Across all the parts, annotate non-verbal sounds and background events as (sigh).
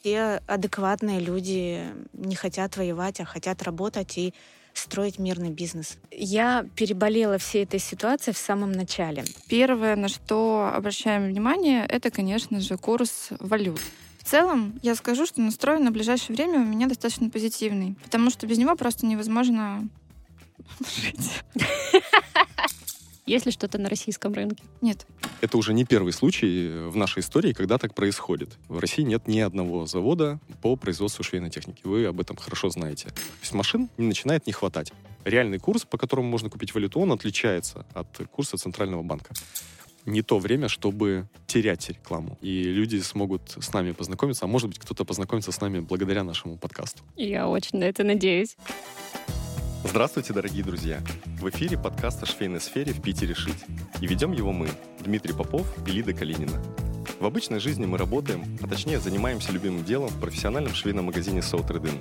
Все адекватные люди не хотят воевать, а хотят работать и строить мирный бизнес. Я переболела всей этой ситуацией в самом начале. Первое, на что обращаем внимание, это, конечно же, курс валют. В целом, я скажу, что настрой на ближайшее время у меня достаточно позитивный, потому что без него просто невозможно (laughs) жить. Есть ли что-то на российском рынке? Нет. Это уже не первый случай в нашей истории, когда так происходит. В России нет ни одного завода по производству швейной техники. Вы об этом хорошо знаете. То есть машин начинает не хватать. Реальный курс, по которому можно купить валюту, он отличается от курса Центрального банка не то время, чтобы терять рекламу. И люди смогут с нами познакомиться, а может быть, кто-то познакомится с нами благодаря нашему подкасту. Я очень на это надеюсь. Здравствуйте, дорогие друзья! В эфире подкаст о швейной сфере в Питере «Шить». И ведем его мы, Дмитрий Попов и Лида Калинина. В обычной жизни мы работаем, а точнее занимаемся любимым делом в профессиональном швейном магазине Соутредин.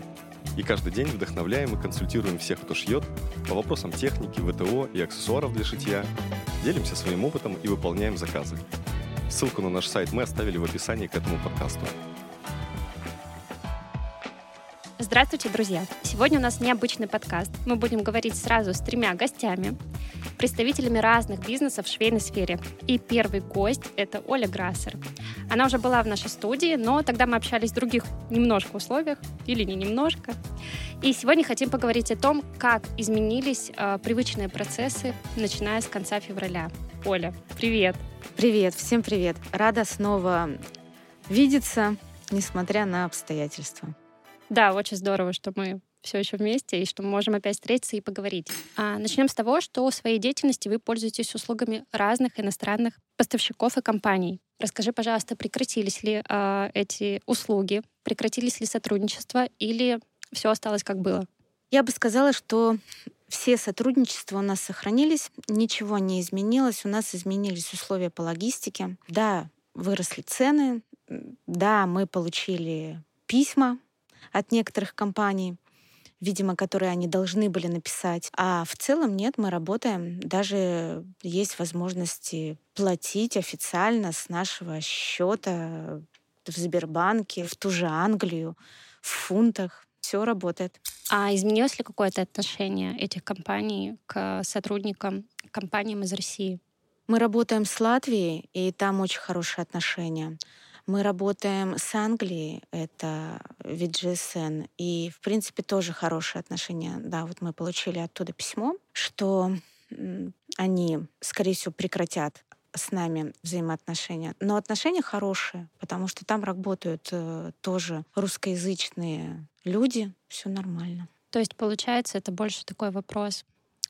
И каждый день вдохновляем и консультируем всех, кто шьет, по вопросам техники, ВТО и аксессуаров для шитья, делимся своим опытом и выполняем заказы. Ссылку на наш сайт мы оставили в описании к этому подкасту. Здравствуйте, друзья! Сегодня у нас необычный подкаст. Мы будем говорить сразу с тремя гостями, представителями разных бизнесов в швейной сфере. И первый гость — это Оля Грассер. Она уже была в нашей студии, но тогда мы общались в других немножко условиях, или не немножко. И сегодня хотим поговорить о том, как изменились э, привычные процессы, начиная с конца февраля. Оля, привет! Привет, всем привет! Рада снова видеться, несмотря на обстоятельства. Да, очень здорово, что мы все еще вместе и что мы можем опять встретиться и поговорить. А, начнем с того, что в своей деятельности вы пользуетесь услугами разных иностранных поставщиков и компаний. Расскажи, пожалуйста, прекратились ли а, эти услуги, прекратились ли сотрудничество или все осталось как было? Я бы сказала, что все сотрудничества у нас сохранились, ничего не изменилось, у нас изменились условия по логистике. Да, выросли цены, да, мы получили письма от некоторых компаний, видимо, которые они должны были написать. А в целом нет, мы работаем. Даже есть возможности платить официально с нашего счета в Сбербанке, в ту же Англию, в фунтах. Все работает. А изменилось ли какое-то отношение этих компаний к сотрудникам, компаниям из России? Мы работаем с Латвией, и там очень хорошие отношения. Мы работаем с Англией, это VGSN, и, в принципе, тоже хорошие отношения. Да, вот мы получили оттуда письмо, что они, скорее всего, прекратят с нами взаимоотношения. Но отношения хорошие, потому что там работают э, тоже русскоязычные люди, все нормально. То есть, получается, это больше такой вопрос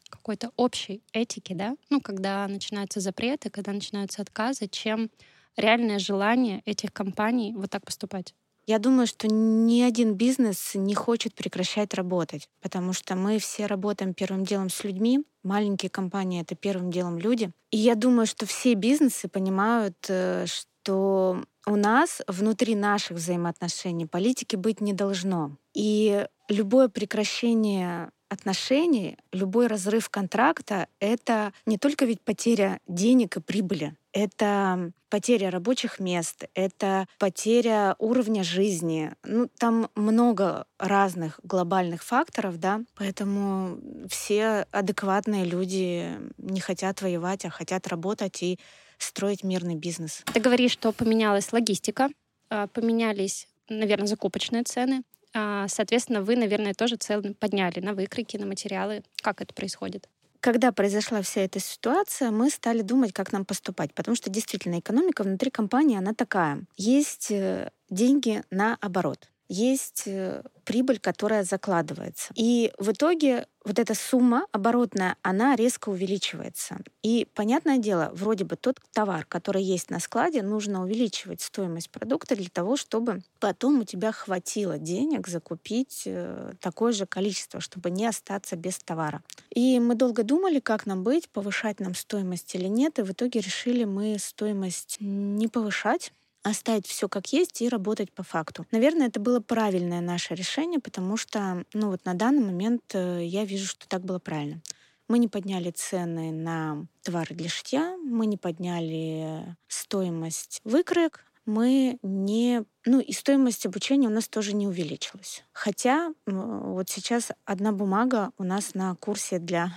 какой-то общей этики, да? Ну, когда начинаются запреты, когда начинаются отказы, чем реальное желание этих компаний вот так поступать? Я думаю, что ни один бизнес не хочет прекращать работать, потому что мы все работаем первым делом с людьми. Маленькие компании — это первым делом люди. И я думаю, что все бизнесы понимают, э, что у нас внутри наших взаимоотношений политики быть не должно. И любое прекращение отношений, любой разрыв контракта — это не только ведь потеря денег и прибыли, это потеря рабочих мест, это потеря уровня жизни. Ну, там много разных глобальных факторов, да, поэтому все адекватные люди не хотят воевать, а хотят работать и строить мирный бизнес. Ты говоришь, что поменялась логистика, а, поменялись, наверное, закупочные цены. А, соответственно, вы, наверное, тоже цены подняли на выкройки, на материалы. Как это происходит? когда произошла вся эта ситуация, мы стали думать, как нам поступать, потому что действительно экономика внутри компании, она такая. Есть э, деньги на оборот есть э, прибыль, которая закладывается. И в итоге вот эта сумма оборотная, она резко увеличивается. И, понятное дело, вроде бы тот товар, который есть на складе, нужно увеличивать стоимость продукта для того, чтобы потом у тебя хватило денег закупить э, такое же количество, чтобы не остаться без товара. И мы долго думали, как нам быть, повышать нам стоимость или нет, и в итоге решили мы стоимость не повышать, оставить все как есть и работать по факту. Наверное, это было правильное наше решение, потому что, ну вот на данный момент э, я вижу, что так было правильно. Мы не подняли цены на товары для шитья, мы не подняли стоимость выкроек, мы не... Ну, и стоимость обучения у нас тоже не увеличилась. Хотя вот сейчас одна бумага у нас на курсе для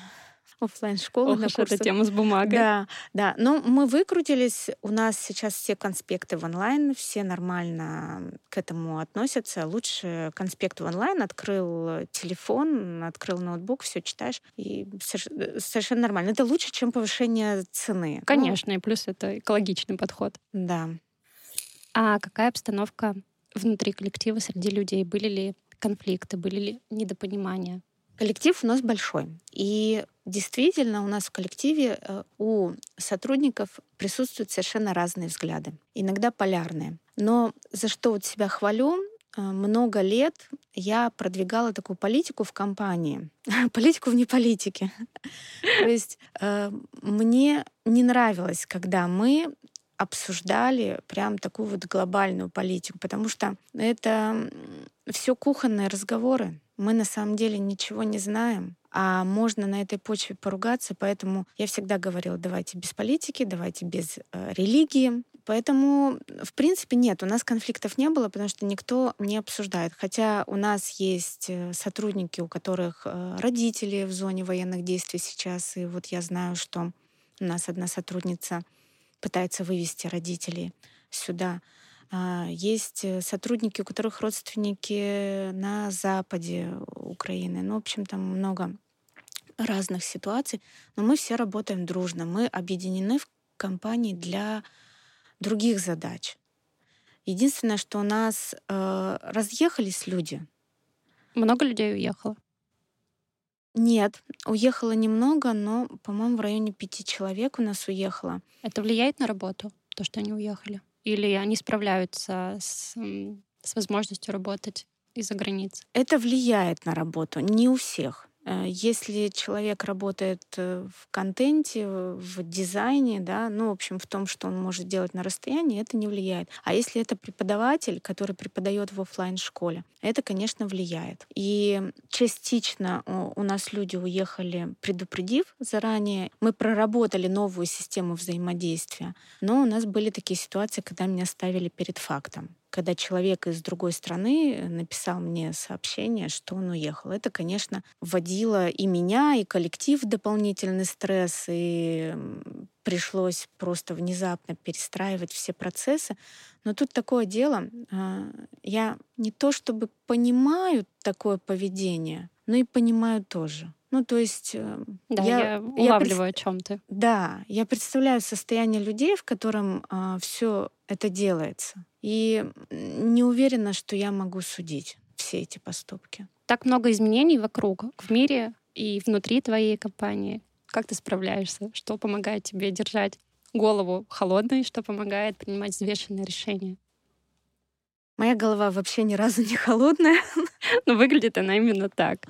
офлайн школы на курсах. это тема с бумагой. Да, да. Но мы выкрутились. У нас сейчас все конспекты в онлайн, все нормально к этому относятся. Лучше конспект в онлайн, открыл телефон, открыл ноутбук, все читаешь, и совершенно нормально. Это лучше, чем повышение цены. Ну, Конечно, ну, и плюс это экологичный подход. Да. А какая обстановка внутри коллектива среди людей? Были ли конфликты, были ли недопонимания? Коллектив у нас большой. И действительно у нас в коллективе э, у сотрудников присутствуют совершенно разные взгляды, иногда полярные. Но за что вот себя хвалю, э, много лет я продвигала такую политику в компании. (laughs) политику вне политики. (laughs) То есть э, мне не нравилось, когда мы обсуждали прям такую вот глобальную политику, потому что это все кухонные разговоры. Мы на самом деле ничего не знаем, а можно на этой почве поругаться, поэтому я всегда говорила, давайте без политики, давайте без э, религии. Поэтому, в принципе, нет, у нас конфликтов не было, потому что никто не обсуждает. Хотя у нас есть э, сотрудники, у которых э, родители в зоне военных действий сейчас, и вот я знаю, что у нас одна сотрудница пытается вывести родителей сюда. А, есть э, сотрудники, у которых родственники на западе Украины. Ну, в общем, там много разных ситуаций. Но мы все работаем дружно. Мы объединены в компании для других задач. Единственное, что у нас э, разъехались люди. Много людей уехало? Нет, уехало немного, но, по-моему, в районе пяти человек у нас уехало. Это влияет на работу, то, что они уехали? Или они справляются с, с возможностью работать из-за границы? Это влияет на работу. Не у всех. Э, если человек работает э, в контенте, в дизайне, да, ну, в общем, в том, что он может делать на расстоянии, это не влияет. А если это преподаватель, который преподает в офлайн школе это, конечно, влияет. И частично у нас люди уехали, предупредив заранее. Мы проработали новую систему взаимодействия, но у нас были такие ситуации, когда меня ставили перед фактом когда человек из другой страны написал мне сообщение, что он уехал. Это, конечно, вводило и меня, и коллектив в дополнительный стресс, и пришлось просто внезапно перестраивать все процессы. Но тут такое дело, а, я не то чтобы понимаю такое поведение, но и понимаю тоже. Ну, то есть... Э, да, я, я улавливаю, я, о чем ты. Да, я представляю состояние людей, в котором а, все это делается. И не уверена, что я могу судить все эти поступки. Так много изменений вокруг, в мире и внутри твоей компании. Как ты справляешься? Что помогает тебе держать голову холодной, что помогает принимать взвешенные решения? Моя голова вообще ни разу не холодная. (laughs) Но выглядит она именно так.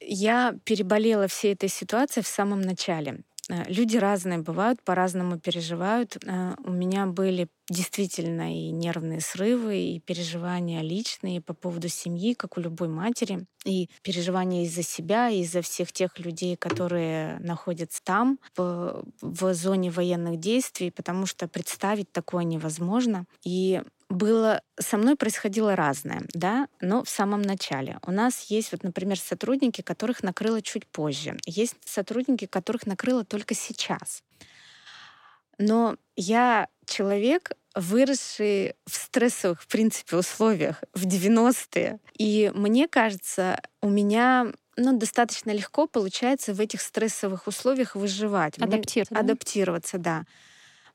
Я переболела всей этой ситуацией в самом начале. Э, люди разные бывают, по-разному переживают. Э, у меня были действительно и нервные срывы, и переживания личные по поводу семьи, как у любой матери, и переживания из-за себя, из-за всех тех людей, которые находятся там, в, в зоне военных действий, потому что представить такое невозможно. И было со мной происходило разное, да, но в самом начале. У нас есть, вот, например, сотрудники, которых накрыло чуть позже. Есть сотрудники, которых накрыло только сейчас. Но я человек, выросший в стрессовых, в принципе, условиях в 90-е. И мне кажется, у меня ну, достаточно легко получается в этих стрессовых условиях выживать. Адаптироваться. Мне, адаптироваться, да.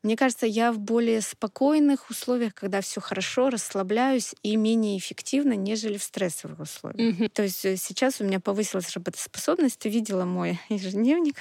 Мне кажется, я в более спокойных условиях, когда все хорошо, расслабляюсь и менее эффективно, нежели в стрессовых условиях. Mm-hmm. То есть э, сейчас у меня повысилась работоспособность. Ты видела мой ежедневник.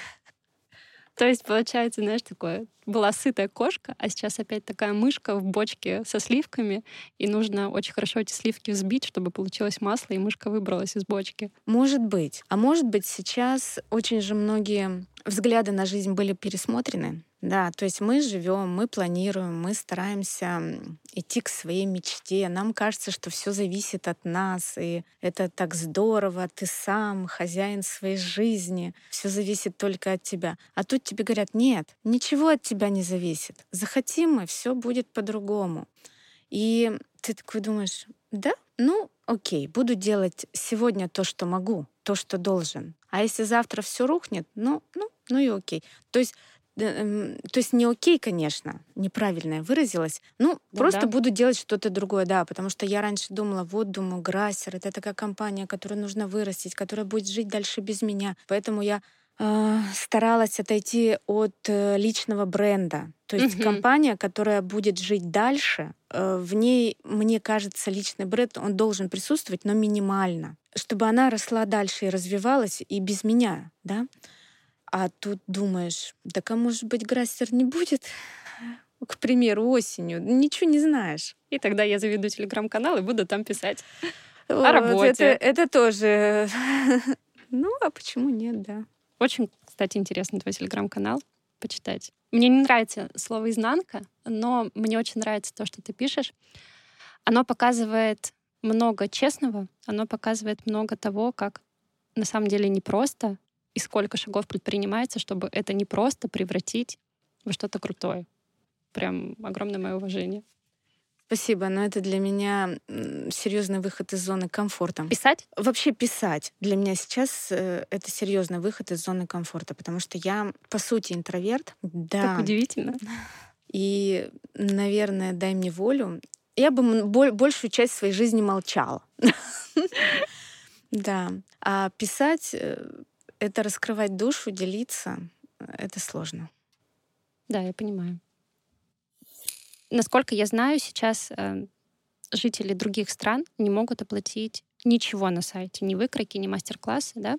То есть, получается, знаешь, такое, была сытая кошка, а сейчас опять такая мышка в бочке со сливками, и нужно очень хорошо эти сливки взбить, чтобы получилось масло, и мышка выбралась из бочки. Может быть. А может быть, сейчас очень же многие взгляды на жизнь были пересмотрены. Да, то есть мы живем, мы планируем, мы стараемся идти к своей мечте. Нам кажется, что все зависит от нас, и это так здорово, ты сам хозяин своей жизни, все зависит только от тебя. А тут тебе говорят, нет, ничего от тебя не зависит. Захотим мы, все будет по-другому. И ты такой думаешь, да, ну окей, буду делать сегодня то, что могу, то, что должен. А если завтра все рухнет, ну, ну, ну и окей. То есть эм, то есть не окей, конечно, неправильно я выразилась. Ну, ну просто да. буду делать что-то другое, да, потому что я раньше думала, вот, думаю, Грассер, это такая компания, которую нужно вырастить, которая будет жить дальше без меня. Поэтому я э, старалась отойти от э, личного бренда. То есть mm-hmm. компания, которая будет жить дальше, э, в ней, мне кажется, личный бренд, он должен присутствовать, но минимально чтобы она росла дальше и развивалась и без меня, да. А тут думаешь, да а может быть Грассер не будет, к примеру, осенью, ничего не знаешь. И тогда я заведу телеграм-канал и буду там писать вот, о работе. Это, это тоже. Ну, а почему нет, да. Очень, кстати, интересно твой телеграм-канал почитать. Мне не нравится слово «изнанка», но мне очень нравится то, что ты пишешь. Оно показывает много честного, оно показывает много того, как на самом деле непросто и сколько шагов предпринимается, чтобы это не просто превратить во что-то крутое. Прям огромное мое уважение. Спасибо, но это для меня серьезный выход из зоны комфорта. Писать? Вообще писать. Для меня сейчас э, это серьезный выход из зоны комфорта, потому что я, по сути, интроверт. Да. Так удивительно. И, наверное, дай мне волю, я бы большую часть своей жизни молчала. (laughs) Да. А писать э, — это раскрывать душу, делиться — это сложно. Да, я понимаю. Насколько я знаю, сейчас э, жители других стран не могут оплатить ничего на сайте, ни выкройки, ни мастер-классы, да?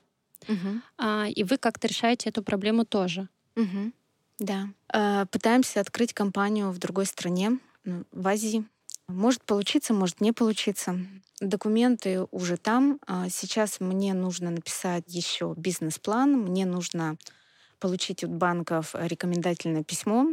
Угу. А, и вы как-то решаете эту проблему тоже. Угу. Да. А, пытаемся открыть компанию в другой стране, в Азии. Может получиться, может не получиться. Документы уже там. А сейчас мне нужно написать еще бизнес-план, мне нужно получить от банков рекомендательное письмо.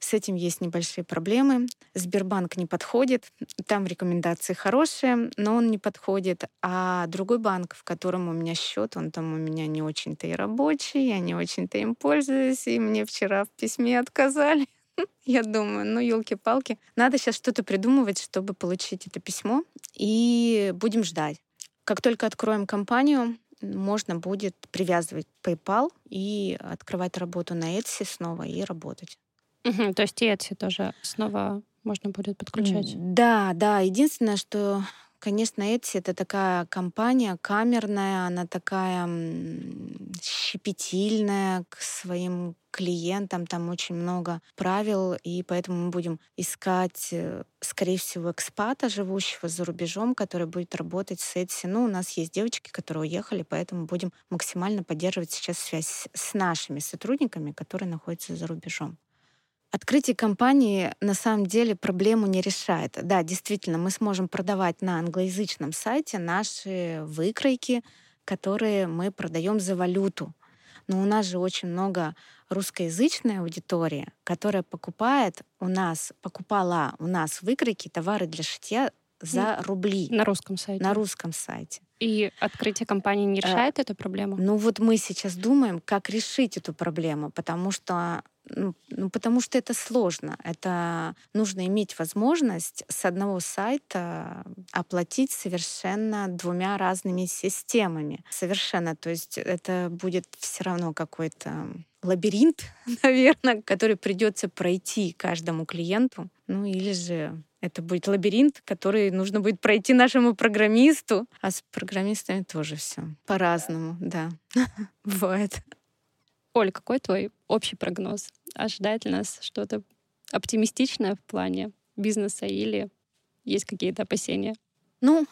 С этим есть небольшие проблемы. Сбербанк не подходит, там рекомендации хорошие, но он не подходит. А другой банк, в котором у меня счет, он там у меня не очень-то и рабочий, я не очень-то им пользуюсь, и мне вчера в письме отказали. (laughs) Я думаю, ну, елки-палки. Надо сейчас что-то придумывать, чтобы получить это письмо. И будем ждать. Как только откроем компанию, можно будет привязывать PayPal и открывать работу на Etsy снова и работать. Угу, то есть и Etsy тоже снова можно будет подключать? Да, да. Единственное, что Конечно, Etsy — это такая компания камерная, она такая щепетильная к своим клиентам, там очень много правил, и поэтому мы будем искать, э, скорее всего, экспата, живущего за рубежом, который будет работать с Etsy. Ну, у нас есть девочки, которые уехали, поэтому будем максимально поддерживать сейчас связь с нашими сотрудниками, которые находятся за рубежом. Открытие компании на самом деле проблему не решает. Да, действительно, мы сможем продавать на англоязычном сайте наши выкройки, которые мы продаем за валюту. Но у нас же очень много русскоязычной аудитории, которая покупает у нас, покупала у нас выкройки, товары для шитья за рубли. На русском сайте. На русском сайте. И открытие компании не э, решает а, эту проблему? Ну вот мы сейчас думаем, как решить эту проблему, потому что ну, ну, потому что это сложно. Это нужно иметь возможность с одного сайта оплатить совершенно двумя разными системами. Совершенно. То есть это будет все равно какой-то лабиринт, (laughs) наверное, который придется пройти каждому клиенту. Ну или же это будет лабиринт, который нужно будет пройти нашему программисту. А с программистами тоже все по-разному, да, (laughs) бывает. Оль, какой твой общий прогноз? Ожидает ли нас что-то оптимистичное в плане бизнеса или есть какие-то опасения? Ну,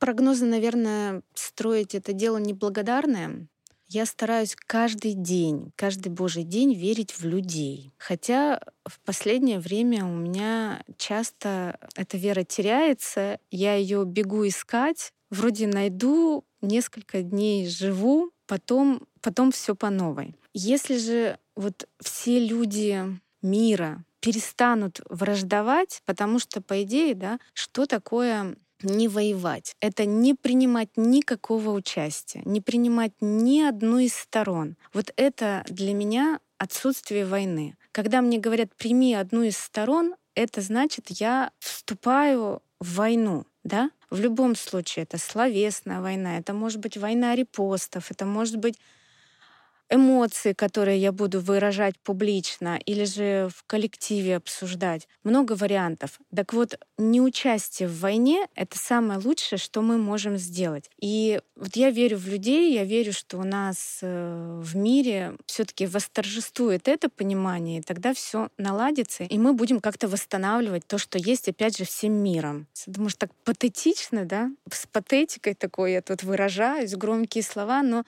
прогнозы, наверное, строить это дело неблагодарное. Я стараюсь каждый день, каждый божий день верить в людей. Хотя в последнее время у меня часто эта вера теряется, я ее бегу искать, вроде найду, несколько дней живу, потом, потом все по новой. Если же вот все люди мира перестанут враждовать, потому что, по идее, да, что такое не воевать. Это не принимать никакого участия, не принимать ни одну из сторон. Вот это для меня отсутствие войны. Когда мне говорят «прими одну из сторон», это значит, я вступаю в войну, да? В любом случае, это словесная война, это может быть война репостов, это может быть эмоции, которые я буду выражать публично или же в коллективе обсуждать. Много вариантов. Так вот, неучастие в войне — это самое лучшее, что мы можем сделать. И вот я верю в людей, я верю, что у нас э, в мире все таки восторжествует это понимание, и тогда все наладится, и мы будем как-то восстанавливать то, что есть, опять же, всем миром. Потому что так патетично, да, с патетикой такой я тут выражаюсь, громкие слова, но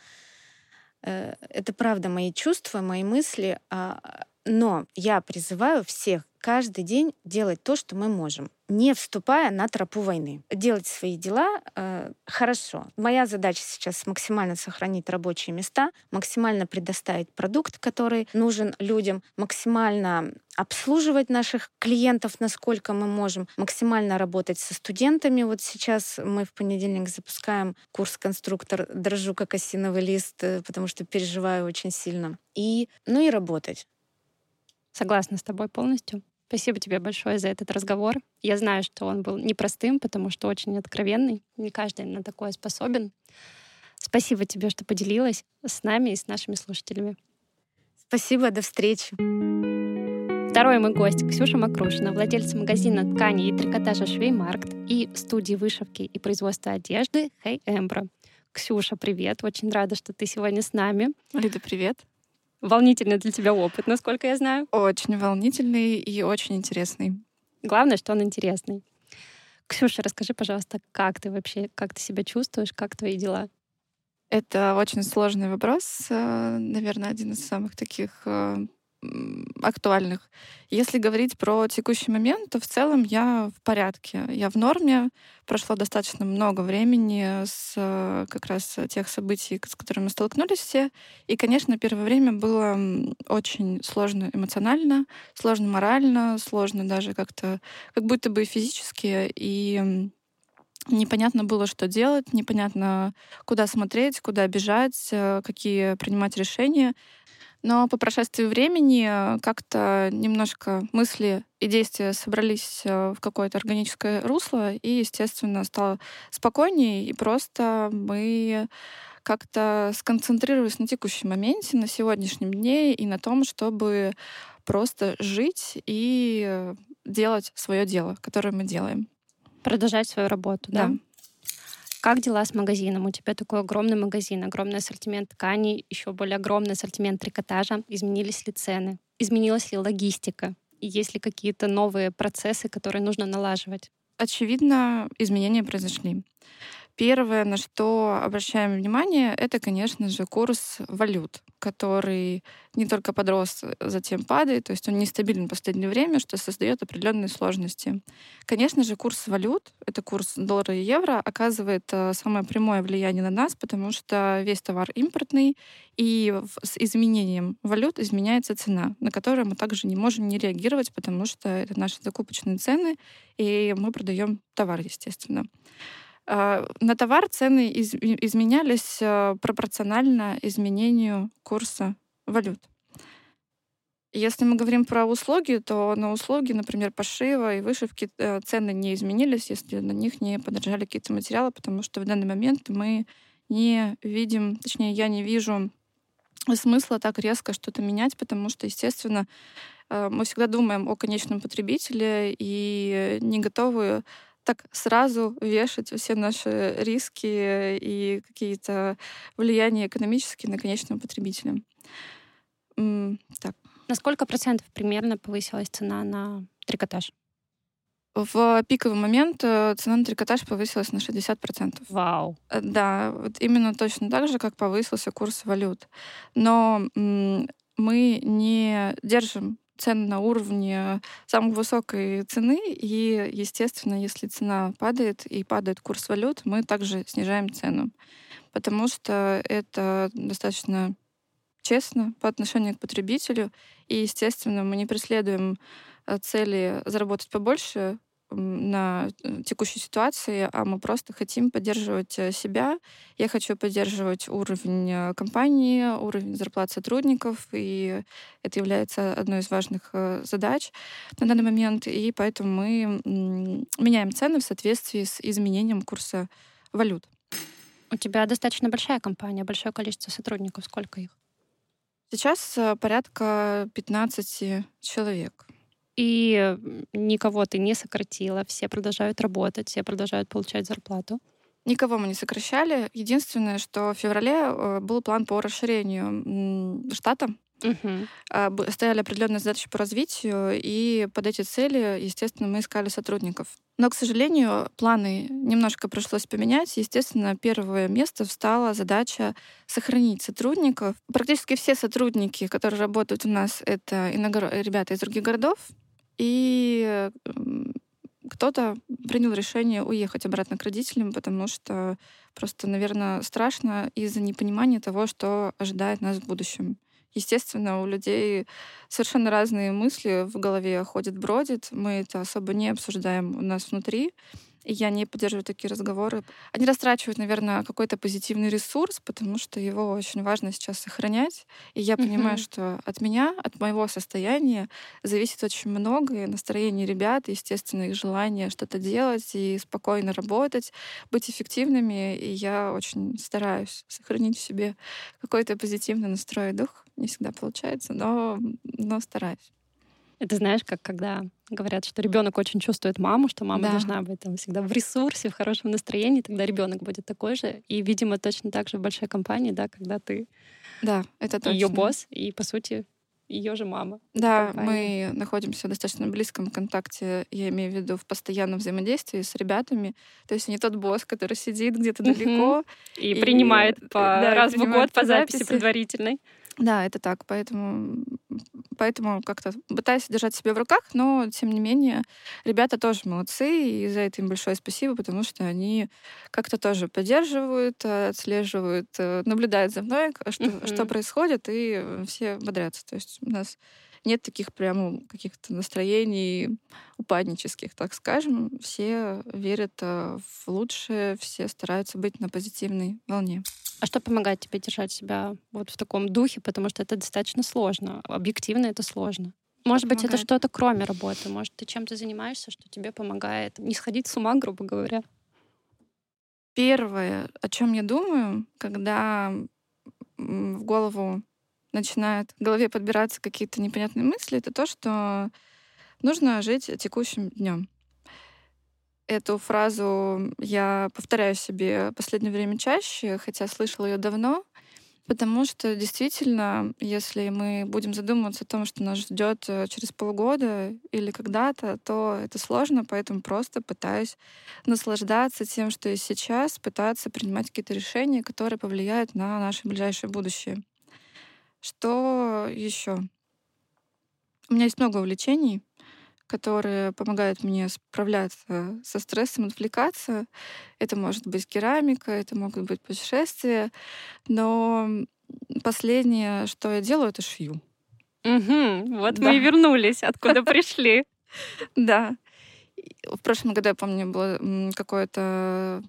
это правда мои чувства, мои мысли, а, но я призываю всех каждый день делать то, что мы можем, не вступая на тропу войны. Делать свои дела э, хорошо. Моя задача сейчас максимально сохранить рабочие места, максимально предоставить продукт, который нужен людям, максимально обслуживать наших клиентов, насколько мы можем, максимально работать со студентами. Вот сейчас мы в понедельник запускаем курс «Конструктор. Дрожу, как осиновый лист», э, потому что переживаю очень сильно. И, ну и работать. Согласна с тобой полностью. Спасибо тебе большое за этот разговор. Я знаю, что он был непростым, потому что очень откровенный. Не каждый на такое способен. Спасибо тебе, что поделилась с нами и с нашими слушателями. Спасибо, до встречи. Второй мой гость Ксюша Макрушина, владельца магазина ткани и трикотажа Швеймаркт и студии вышивки и производства одежды Хей Эмбро. Ксюша, привет. Очень рада, что ты сегодня с нами. Лида, привет волнительный для тебя опыт, насколько я знаю. Очень волнительный и очень интересный. Главное, что он интересный. Ксюша, расскажи, пожалуйста, как ты вообще, как ты себя чувствуешь, как твои дела? Это очень сложный вопрос, э, наверное, один из самых таких э, актуальных. Если говорить про текущий момент, то в целом я в порядке. Я в норме. Прошло достаточно много времени с э, как раз тех событий, с которыми мы столкнулись все. И, конечно, первое время было очень сложно эмоционально, сложно морально, сложно даже как-то, как будто бы физически. И непонятно было, что делать, непонятно, куда смотреть, куда бежать, э, какие принимать решения. Но по прошествии времени э, как-то немножко мысли и действия собрались э, в какое-то органическое русло, и, естественно, стало спокойнее, и просто мы как-то сконцентрировались на текущем моменте, на сегодняшнем дне и на том, чтобы просто жить и делать свое дело, которое мы делаем. Продолжать свою работу, да? да? Как дела с магазином? У тебя такой огромный магазин, огромный ассортимент тканей, еще более огромный ассортимент трикотажа. Изменились ли цены? Изменилась ли логистика? И есть ли какие-то новые процессы, которые нужно налаживать? Очевидно, изменения произошли. Первое, на что обращаем внимание, это, конечно же, курс валют, который не только подрос, затем падает, то есть он нестабилен в последнее время, что создает определенные сложности. Конечно же, курс валют, это курс доллара и евро, оказывает э, самое прямое влияние на нас, потому что весь товар импортный, и с изменением валют изменяется цена, на которую мы также не можем не реагировать, потому что это наши закупочные цены, и мы продаем товар, естественно. А, на товар цены из, изменялись а, пропорционально изменению курса валют. Если мы говорим про услуги, то на услуги, например, пошива и вышивки э, цены не изменились, если на них не подорожали какие-то материалы, потому что в данный момент мы не видим, точнее, я не вижу смысла так резко что-то менять, потому что, естественно, э, мы всегда думаем о конечном потребителе и не готовы так сразу вешать все наши риски и какие-то влияния экономические на конечного потребителя. Так. На сколько процентов примерно повысилась цена на трикотаж? В пиковый момент э, цена на трикотаж повысилась на 60%. Вау! Э, да, вот именно точно так же, как повысился курс валют. Но мы не держим цены на уровне самой высокой цены, и, естественно, если цена падает и падает курс валют, мы также снижаем цену, потому что это достаточно честно по отношению к потребителю, и, естественно, мы не преследуем э, цели заработать побольше, на э, текущей ситуации, а мы просто хотим поддерживать э, себя. Я хочу поддерживать уровень э, компании, уровень зарплат сотрудников, и это является одной из важных задач на данный момент, и поэтому мы меняем цены в соответствии с изменением курса валют. У тебя достаточно большая компания, большое количество сотрудников. Сколько их? Сейчас порядка 15 человек и никого ты не сократила, все продолжают работать, все продолжают получать зарплату. Никого мы не сокращали. Единственное, что в феврале э, был план по расширению штата. Угу. Стояли определенные задачи по развитию, и под эти цели, естественно, мы искали сотрудников. Но, к сожалению, планы немножко пришлось поменять. Естественно, первое место встала задача сохранить сотрудников. Практически все сотрудники, которые работают у нас, это ребята из других городов. И кто-то принял решение уехать обратно к родителям, потому что просто, наверное, страшно из-за непонимания того, что ожидает нас в будущем. Естественно, у людей совершенно разные мысли в голове ходят, бродят. Мы это особо не обсуждаем у нас внутри. И я не поддерживаю такие разговоры. Они растрачивают, наверное, какой-то позитивный ресурс, потому что его очень важно сейчас сохранять. И я понимаю, uh-huh. что от меня, от моего состояния зависит очень многое. Настроение ребят, естественно, их желание что-то делать и спокойно работать, быть эффективными. И я очень стараюсь сохранить в себе какой-то позитивный настрой и дух. Не всегда получается, но, но стараюсь. Это знаешь, как когда говорят, что ребенок очень чувствует маму, что мама да. должна быть там всегда в ресурсе, в хорошем настроении, тогда ребенок будет такой же. И, видимо, точно так же в большой компании, да, когда ты да, это точно. ее босс и, по сути, ее же мама. Да, мы находимся в достаточно близком контакте, я имею в виду в постоянном взаимодействии с ребятами. То есть не тот босс, который сидит где-то далеко. И, и принимает по да, раз в год по записи, записи предварительной. Да, это так. Поэтому, поэтому как-то пытаюсь держать себя в руках, но тем не менее ребята тоже молодцы, и за это им большое спасибо, потому что они как-то тоже поддерживают, отслеживают, э, наблюдают за мной, что, что происходит, и все бодрятся. То есть у нас нет таких прямо каких-то настроений упаднических, так скажем. Все верят э, в лучшее, все стараются быть на позитивной волне. А что помогает тебе держать себя вот в таком духе? Потому что это достаточно сложно. Объективно это сложно. Может быть, помогает? это что-то кроме работы. Может, ты чем-то занимаешься, что тебе помогает не сходить с ума, грубо говоря. Первое, о чем я думаю, когда в голову начинают в голове подбираться какие-то непонятные мысли, это то, что нужно жить текущим днем. Эту фразу я повторяю себе в последнее время чаще, хотя слышала ее давно, потому что действительно, если мы будем задумываться о том, что нас ждет э, через полгода или когда-то, то это сложно, поэтому просто пытаюсь наслаждаться тем, что и сейчас, пытаться принимать какие-то решения, которые повлияют на наше ближайшее будущее. Что еще? У меня есть много увлечений, которые помогают мне справляться со стрессом, отвлекаться. Это может быть керамика, это могут быть путешествия. Но последнее, что я делаю, это шью. Угу, вот да. мы и вернулись, откуда пришли. (laughs) Да. В прошлом году, я помню, было какое-то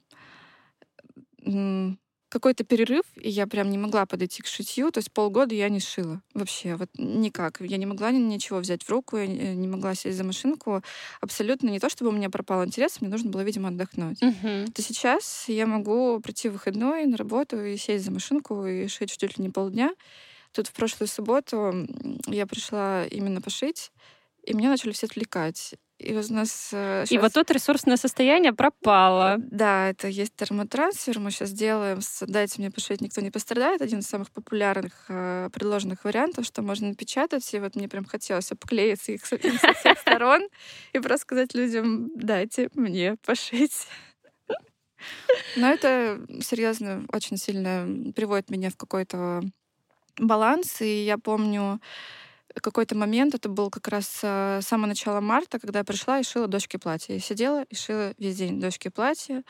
какой-то перерыв, и я прям не могла подойти к шитью. То есть полгода я не шила вообще, вот никак. Я не могла ничего взять в руку, я не могла сесть за машинку. Абсолютно не то, чтобы у меня пропал интерес, мне нужно было, видимо, отдохнуть. Uh-huh. То сейчас я могу прийти в выходной на работу и сесть за машинку и шить чуть ли не полдня. Тут в прошлую субботу я пришла именно пошить, и меня начали все отвлекать. И у нас сейчас... Э, и вот тут ресурсное состояние пропало. Да, это есть термотрансфер. Мы сейчас делаем с «Дайте мне пошить, никто не пострадает». Один из самых популярных э, предложенных вариантов, что можно напечатать. И вот мне прям хотелось обклеиться их со всех сторон и просто сказать людям «Дайте мне пошить». Но это серьезно очень сильно приводит меня в какой-то баланс. И я помню, какой-то момент, это был как раз э, с самого начала марта, когда я пришла и шила дочки платья. Я сидела и шила весь день дочки платья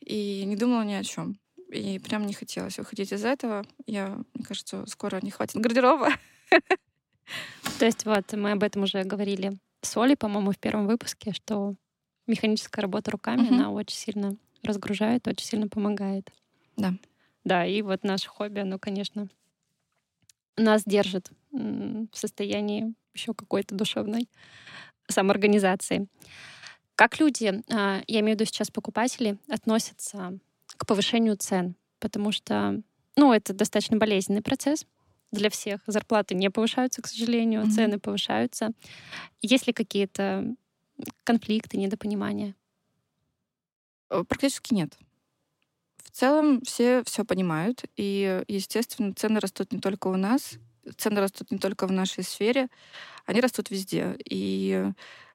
и не думала ни о чем. И прям не хотелось выходить из этого. Я, мне кажется, скоро не хватит гардероба. То есть вот мы об этом уже говорили с Олей, по-моему, в первом выпуске, что механическая работа руками, угу. она очень сильно разгружает, очень сильно помогает. Да. Да, и вот наше хобби, оно, конечно, нас держит в состоянии еще какой-то душевной самоорганизации. Как люди, а, я имею в виду сейчас покупатели, относятся к повышению цен? Потому что, ну, это достаточно болезненный процесс для всех. Зарплаты не повышаются, к сожалению, mm-hmm. цены повышаются. Есть ли какие-то конфликты, недопонимания? Э, практически нет. В целом все все понимают, и, естественно, цены растут не только у нас, цены растут не только в нашей сфере, они растут везде. И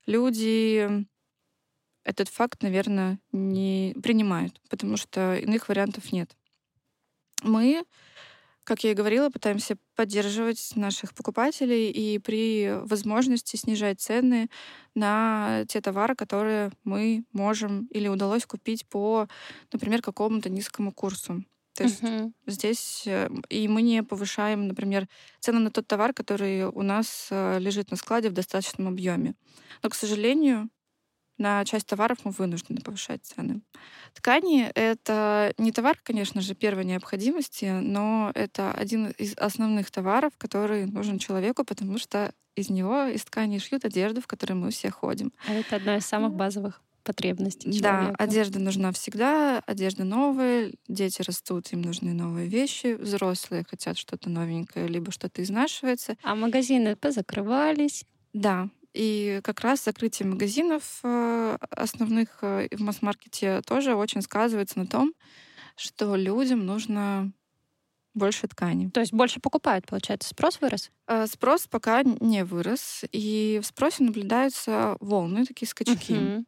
люди этот факт, наверное, не принимают, потому что иных вариантов нет. Мы как я и говорила, пытаемся поддерживать наших покупателей и при возможности снижать цены на те товары, которые мы можем или удалось купить по, например, какому-то низкому курсу. То есть uh-huh. здесь э, и мы не повышаем, например, цену на тот товар, который у нас э, лежит на складе в достаточном объеме. Но, к сожалению, на часть товаров мы вынуждены повышать цены. Ткани — это не товар, конечно же, первой необходимости, но это один из основных товаров, который нужен человеку, потому что из него, из ткани шьют одежду, в которой мы все ходим. А это одна из самых базовых потребностей человека. Да, одежда нужна всегда, одежда новая, дети растут, им нужны новые вещи, взрослые хотят что-то новенькое, либо что-то изнашивается. А магазины позакрывались. Да, и как раз закрытие магазинов э, основных э, в масс-маркете тоже очень сказывается на том, что людям нужно больше ткани. То есть больше покупают, получается, спрос вырос? Э, спрос пока не вырос, и в спросе наблюдаются волны, такие скачки. Uh-huh.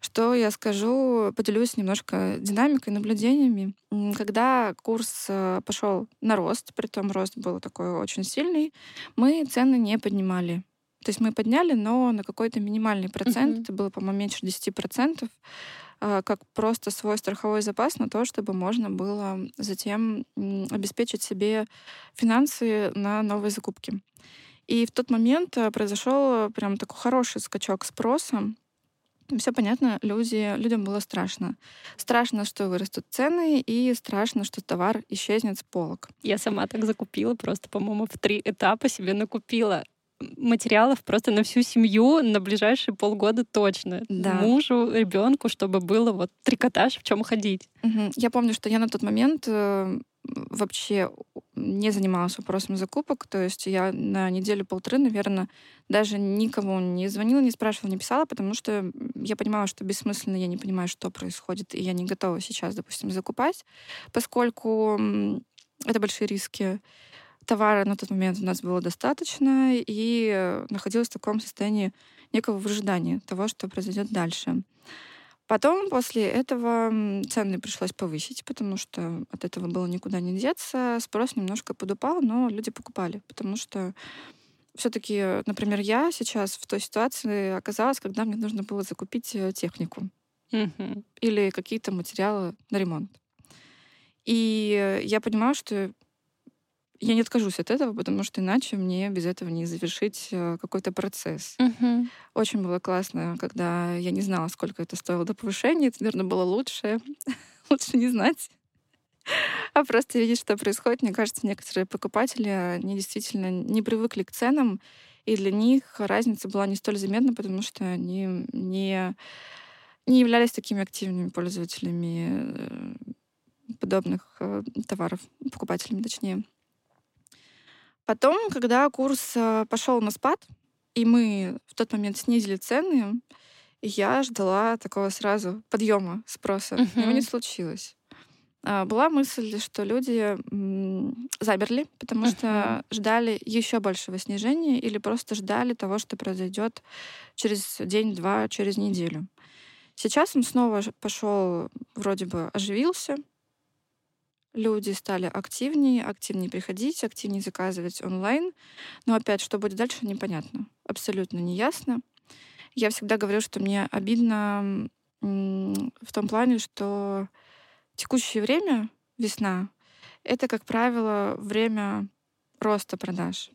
Что я скажу, поделюсь немножко динамикой, наблюдениями. Когда курс пошел на рост, при том рост был такой очень сильный, мы цены не поднимали. То есть мы подняли, но на какой-то минимальный процент, uh-huh. это было, по-моему, меньше 10%, а, как просто свой страховой запас на то, чтобы можно было затем обеспечить себе финансы на новые закупки. И в тот момент э, произошел прям такой хороший скачок спроса. Все понятно, люди, людям было страшно. Страшно, что вырастут цены, и страшно, что товар исчезнет с полок. Я сама так закупила, просто, по-моему, в три этапа себе накупила материалов просто на всю семью на ближайшие полгода точно. Да. Мужу, ребенку, чтобы было вот трикотаж, в чем ходить. Угу. Я помню, что я на тот момент э, вообще не занималась вопросом закупок. То есть я на неделю-полторы, наверное, даже никому не звонила, не спрашивала, не писала, потому что я понимала, что бессмысленно, я не понимаю, что происходит, и я не готова сейчас, допустим, закупать, поскольку это большие риски. Товара на тот момент у нас было достаточно, и э, находилась в таком состоянии некого выжидания того, что произойдет дальше. Потом, после этого, цены пришлось повысить, потому что от этого было никуда не деться. Спрос немножко подупал, но люди покупали, потому что все-таки, например, я сейчас в той ситуации оказалась, когда мне нужно было закупить э, технику угу. или какие-то материалы на ремонт. И я понимаю, что я не откажусь от этого, потому что иначе мне без этого не завершить э, какой-то процесс. Угу. Очень было классно, когда я не знала, сколько это стоило до повышения. Это, наверное, было лучше. (laughs) лучше не знать. А просто видеть, что происходит. Мне кажется, некоторые покупатели, они действительно не привыкли к ценам, и для них разница была не столь заметна, потому что они не, не являлись такими активными пользователями э, подобных э, товаров, покупателями точнее. Потом, когда курс э, пошел на спад, и мы в тот момент снизили цены, я ждала такого сразу подъема спроса. Uh-huh. Его не случилось. А, была мысль, что люди замерли, потому uh-huh. что ждали еще большего снижения или просто ждали того, что произойдет через день-два, через неделю. Сейчас он снова пошел, вроде бы оживился, люди стали активнее, активнее приходить, активнее заказывать онлайн. Но опять, что будет дальше, непонятно. Абсолютно неясно. Я всегда говорю, что мне обидно в том плане, что текущее время, весна, это, как правило, время роста продаж.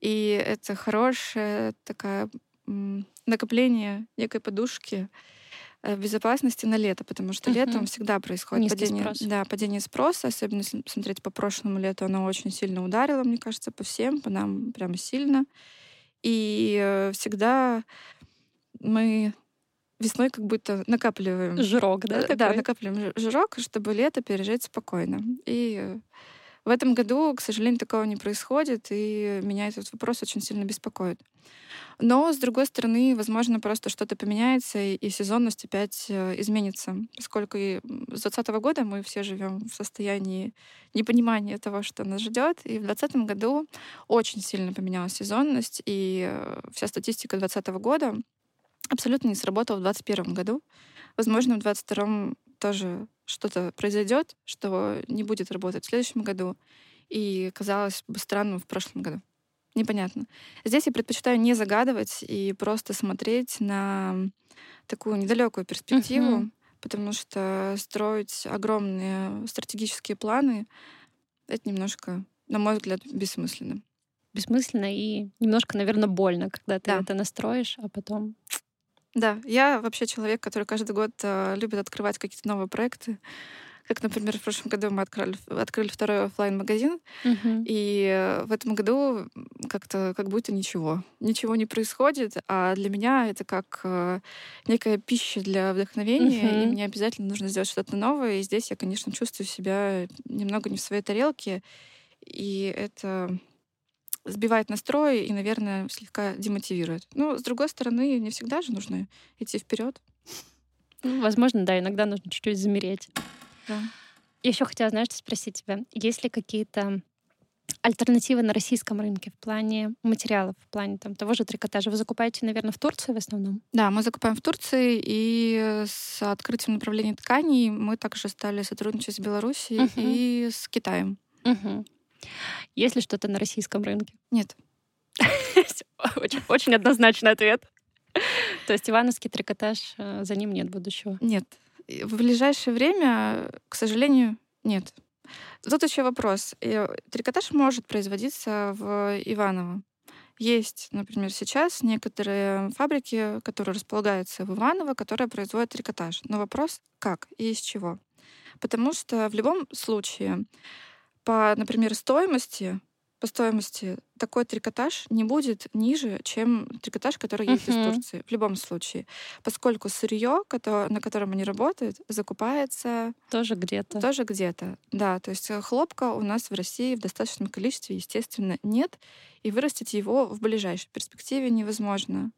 И это хорошее такое накопление некой подушки безопасности на лето, потому что uh-huh. летом всегда происходит Низкий падение, спрос. да, падение спроса, особенно если смотреть по прошлому лету, оно очень сильно ударило, мне кажется, по всем, по нам прямо сильно. И э, всегда мы весной как будто накапливаем. Жирок, да? Э, Такой? Да, накапливаем жирок, чтобы лето пережить спокойно. И в этом году, к сожалению, такого не происходит, и меня этот вопрос очень сильно беспокоит. Но, с другой стороны, возможно, просто что-то поменяется, и сезонность опять э, изменится, поскольку и с 2020 года мы все живем в состоянии непонимания того, что нас ждет. И в 2020 году очень сильно поменялась сезонность, и э, вся статистика 2020 года абсолютно не сработала в 2021 году. Возможно, в 2022 тоже что-то произойдет, что не будет работать в следующем году. И казалось бы странным в прошлом году. Непонятно. Здесь я предпочитаю не загадывать и просто смотреть на такую недалекую перспективу, Мгм. потому что строить огромные стратегические планы это немножко, на мой взгляд, бессмысленно. Бессмысленно и немножко, наверное, больно, когда ты Да. это настроишь, а потом... Да, я вообще человек, который каждый год э, любит открывать какие-то новые проекты. Как, например, в прошлом году мы открыли, открыли второй оффлайн магазин Мгм. и э, в этом году как-то как будто ничего. Ничего не происходит, а для меня это как э, некая пища для вдохновения, и Мгм. мне обязательно нужно сделать что-то новое. И здесь я, конечно, чувствую себя немного не в своей тарелке, и это сбивает настрой и, наверное, слегка демотивирует. Ну, с другой стороны, не всегда же нужно идти вперед. Ну, возможно, да, иногда нужно чуть-чуть замереть. Да. Еще хотела, знаешь, спросить тебя, есть ли какие-то альтернативы на российском рынке в плане материалов, в плане там, того же трикотажа? Вы закупаете, наверное, в Турции в основном? Да, мы закупаем в Турции, и с открытием направления тканей мы также стали сотрудничать с Беларусью Мгм. и с Китаем. Мгм. Есть ли что-то на российском рынке? Нет. Очень, очень однозначный ответ. То есть ивановский трикотаж, э, за ним нет будущего. Нет. В ближайшее время, к сожалению, нет. Тут еще вопрос. Трикотаж может производиться в Иваново. Есть, например, сейчас некоторые фабрики, которые располагаются в Иваново, которые производят трикотаж. Но вопрос, как и из чего? Потому что в любом случае по, например, стоимости, по стоимости такой трикотаж не будет ниже, чем трикотаж, который есть из. Турции. В любом случае. Поскольку сырье, на котором они работают, закупается Тоже где-то. тоже где-то. Да, то есть э, хлопка у нас в России в достаточном количестве, естественно, нет, и вырастить его в ближайшей перспективе невозможно.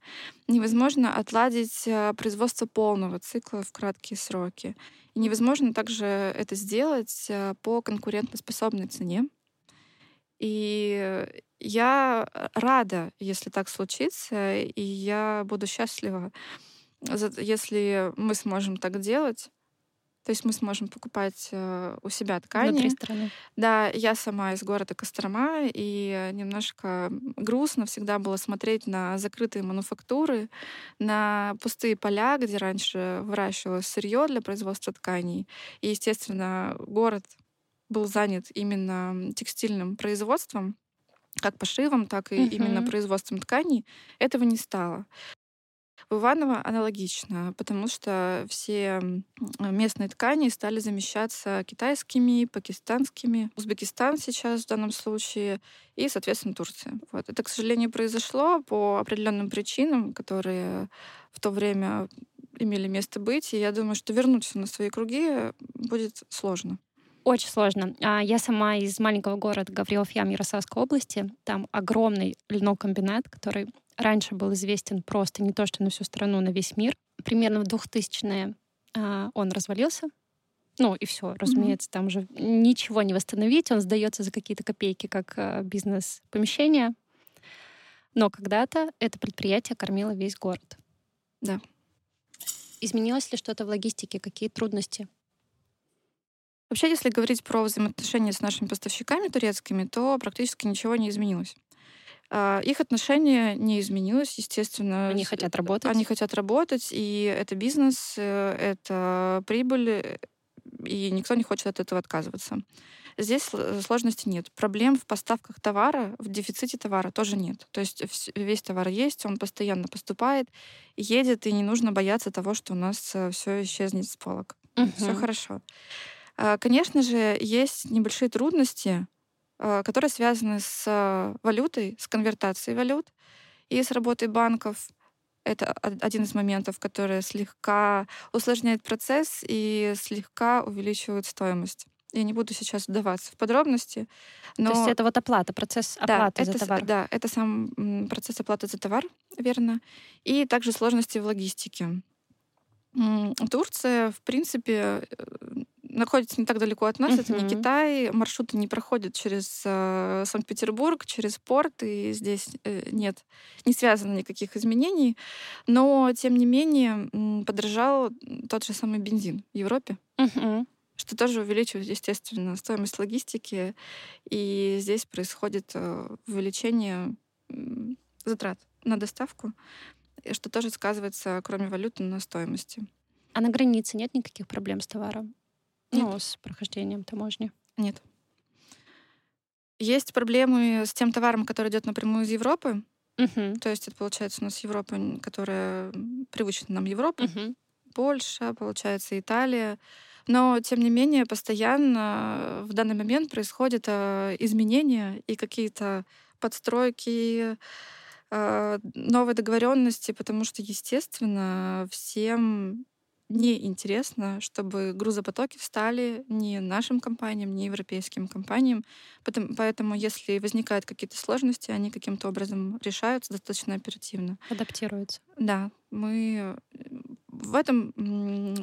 Невозможно отладить э, производство полного цикла в краткие сроки. И невозможно также это сделать э, по конкурентоспособной цене. И я рада, если так случится, и я буду счастлива, если мы сможем так делать. То есть мы сможем покупать э, у себя ткани. Внутри страны. Да, я сама из города Кострома, и немножко грустно всегда было смотреть на закрытые мануфактуры, на пустые поля, где раньше выращивалось сырье для производства тканей. И, естественно, город был занят именно текстильным производством, как пошивом, так и именно Мгм. производством тканей. Этого не стало. В Иваново аналогично, потому что все местные ткани стали замещаться китайскими, пакистанскими, Узбекистан сейчас в данном случае и, соответственно, Турция. Вот. Это, к сожалению, произошло по определенным причинам, которые в то время имели место быть, и я думаю, что вернуть все на свои круги будет сложно. Очень сложно. А, Я сама из маленького города Гаврилов-Ям Ярославской области. Там огромный льнокомбинат, который раньше был известен просто не то, что на всю страну, на весь мир. Примерно в 2000-е а, он развалился. Ну и все, разумеется, там уже ничего не восстановить. Он сдается за какие-то копейки как а, бизнес-помещение. Но когда-то это предприятие кормило весь город. Да. Изменилось ли что-то в логистике? Какие трудности? Вообще, если говорить про взаимоотношения с нашими поставщиками турецкими, то практически ничего не изменилось. А, их отношение не изменилось, естественно. Они хотят работать. Они хотят работать, и это бизнес, э, это прибыль, э, и никто не хочет от этого отказываться. Здесь сложностей нет. Проблем в поставках товара, в дефиците товара тоже нет. То есть весь товар есть, он постоянно поступает, едет, и не нужно бояться того, что у нас э, все исчезнет с полок. Угу. Все хорошо. А, конечно же, есть небольшие трудности, а, которые связаны с а, валютой, с конвертацией валют и с работой банков. Это один из моментов, который слегка усложняет процесс и слегка увеличивает стоимость. Я не буду сейчас вдаваться в подробности. Но... То есть это вот оплата, процесс оплаты да, за товар. Да, это сам процесс оплаты за товар, верно. И также сложности в логистике. Турция, в принципе, э, находится не так далеко от нас. Uh-huh. Это не Китай. Маршруты не проходят через э, Санкт-Петербург, через порт, и здесь э, нет, не связано никаких изменений. Но, тем не менее, подорожал тот же самый бензин в Европе. Uh-huh что тоже увеличивает, естественно, стоимость логистики, и здесь происходит э, увеличение затрат на доставку, что тоже сказывается, кроме валюты, на стоимости. А на границе нет никаких проблем с товаром? Нет. Ну, с прохождением таможни? Нет. Есть проблемы с тем товаром, который идет напрямую из Европы. Угу. То есть это получается у нас Европа, которая привычна нам Европа. Угу. Польша, получается, Италия. Но, тем не менее, постоянно в данный момент происходят э, изменения и какие-то подстройки, э, новые договоренности, потому что, естественно, всем не интересно, чтобы грузопотоки встали ни нашим компаниям, ни европейским компаниям. Поэтому, если возникают какие-то сложности, они каким-то образом решаются достаточно оперативно. Адаптируются. Да, мы в этом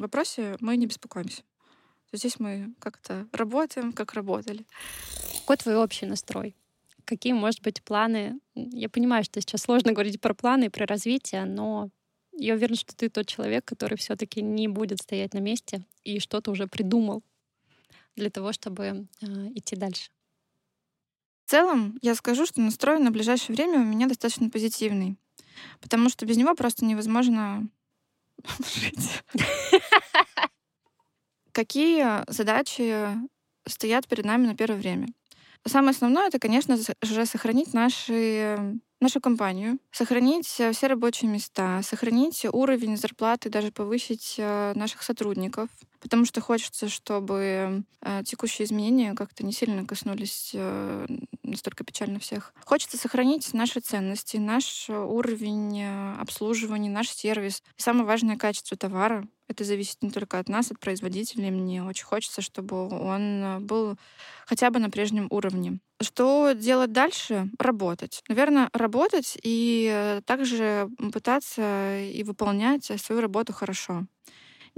вопросе мы не беспокоимся. Здесь мы как-то работаем, как работали. Какой твой общий настрой? Какие, может быть, планы? Я понимаю, что сейчас сложно говорить про планы, про развитие, но я уверена, что ты тот человек, который все-таки не будет стоять на месте и что-то уже придумал для того, чтобы э, идти дальше. В целом, я скажу, что настрой на ближайшее время у меня достаточно позитивный, потому что без него просто невозможно (laughs) жить. (laughs) Какие задачи стоят перед нами на первое время? Самое основное это, конечно же, сохранить наши нашу компанию, сохранить э, все рабочие места, сохранить уровень зарплаты, даже повысить э, наших сотрудников, потому что хочется, чтобы э, текущие изменения как-то не сильно коснулись настолько печально всех. Хочется сохранить наши ценности, наш уровень обслуживания, наш сервис. И самое важное — качество товара. Это зависит не только от нас, от производителей. Мне очень хочется, чтобы он был хотя бы на прежнем уровне. Что делать дальше? Работать. Наверное, работать и также пытаться и выполнять свою работу хорошо.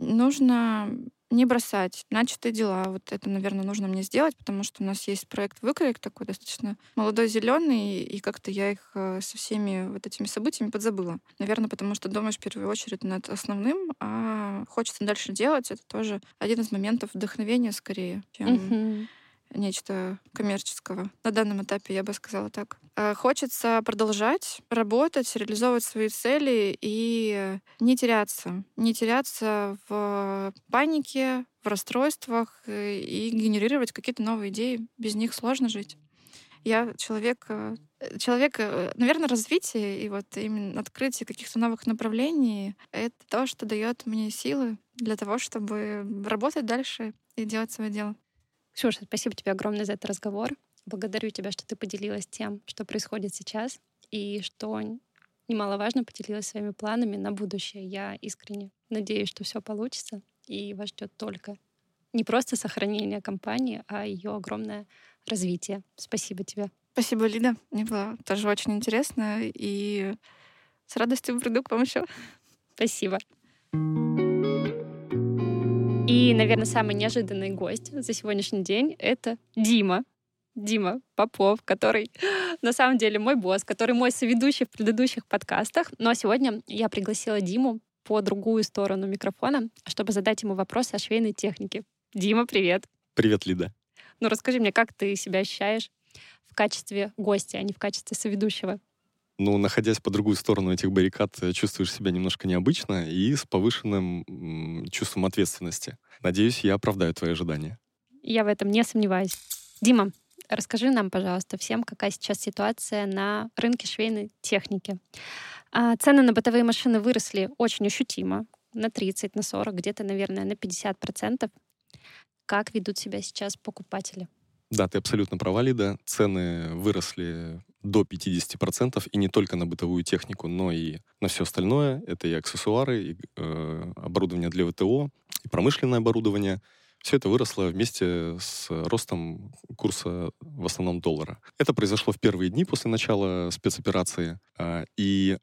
Нужно не бросать начатые дела. Вот это, наверное, нужно мне сделать, потому что у нас есть проект «Выкройк» такой достаточно молодой, зеленый, и как-то я их э, со всеми вот этими событиями подзабыла. Наверное, потому что думаешь в первую очередь над основным, а хочется дальше делать. Это тоже один из моментов вдохновения скорее, чем uh-huh нечто коммерческого. На данном этапе я бы сказала так. Э, хочется продолжать работать, реализовывать свои цели и не теряться. Не теряться в панике, в расстройствах э, и генерировать какие-то новые идеи. Без них сложно жить. Я человек, э, человек, наверное, развитие и вот именно открытие каких-то новых направлений — это то, что дает мне силы для того, чтобы работать дальше и делать свое дело. Ксюша, спасибо тебе огромное за этот разговор. Благодарю тебя, что ты поделилась тем, что происходит сейчас, и что немаловажно поделилась своими планами на будущее. Я искренне надеюсь, что все получится, и вас ждет только не просто сохранение компании, а ее огромное развитие. Спасибо тебе. Спасибо, Лида. Мне было тоже очень интересно, и с радостью приду к вам еще. Спасибо. И, наверное, самый неожиданный гость за сегодняшний день — это Дима. Дима Попов, который (gasps) на самом деле мой босс, который мой соведущий в предыдущих подкастах. Но сегодня я пригласила Диму по другую сторону микрофона, чтобы задать ему вопросы о швейной технике. Дима, привет! Привет, Лида. Ну, расскажи мне, как ты себя ощущаешь в качестве гостя, а не в качестве соведущего? Ну, находясь по другую сторону этих баррикад, э, чувствуешь себя немножко необычно и с повышенным чувством ответственности. Надеюсь, я оправдаю твои ожидания. Я в этом не сомневаюсь. Дима, расскажи нам, пожалуйста, всем, какая сейчас ситуация на рынке швейной техники. А, цены на бытовые машины выросли очень ощутимо, на 30, на 40, где-то, наверное, на 50 процентов. Как ведут себя сейчас покупатели? Да, ты абсолютно права, Лида. Цены выросли до 50%, и не только на бытовую технику, но и на все остальное. Это и аксессуары, и э, оборудование для ВТО, и промышленное оборудование. Все это выросло вместе с ростом курса в основном доллара. Это произошло в первые дни после начала спецоперации. Э, и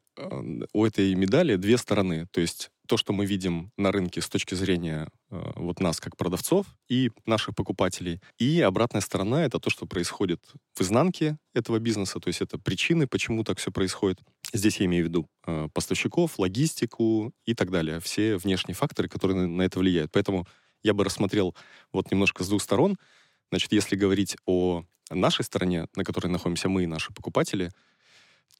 у этой медали две стороны. То есть то, что мы видим на рынке с точки зрения э, вот нас как продавцов и наших покупателей. И обратная сторона — это то, что происходит в изнанке этого бизнеса, то есть это причины, почему так все происходит. Здесь я имею в виду э, поставщиков, логистику и так далее. Все внешние факторы, которые на, на это влияют. Поэтому я бы рассмотрел вот немножко с двух сторон. Значит, если говорить о нашей стороне, на которой находимся мы и наши покупатели,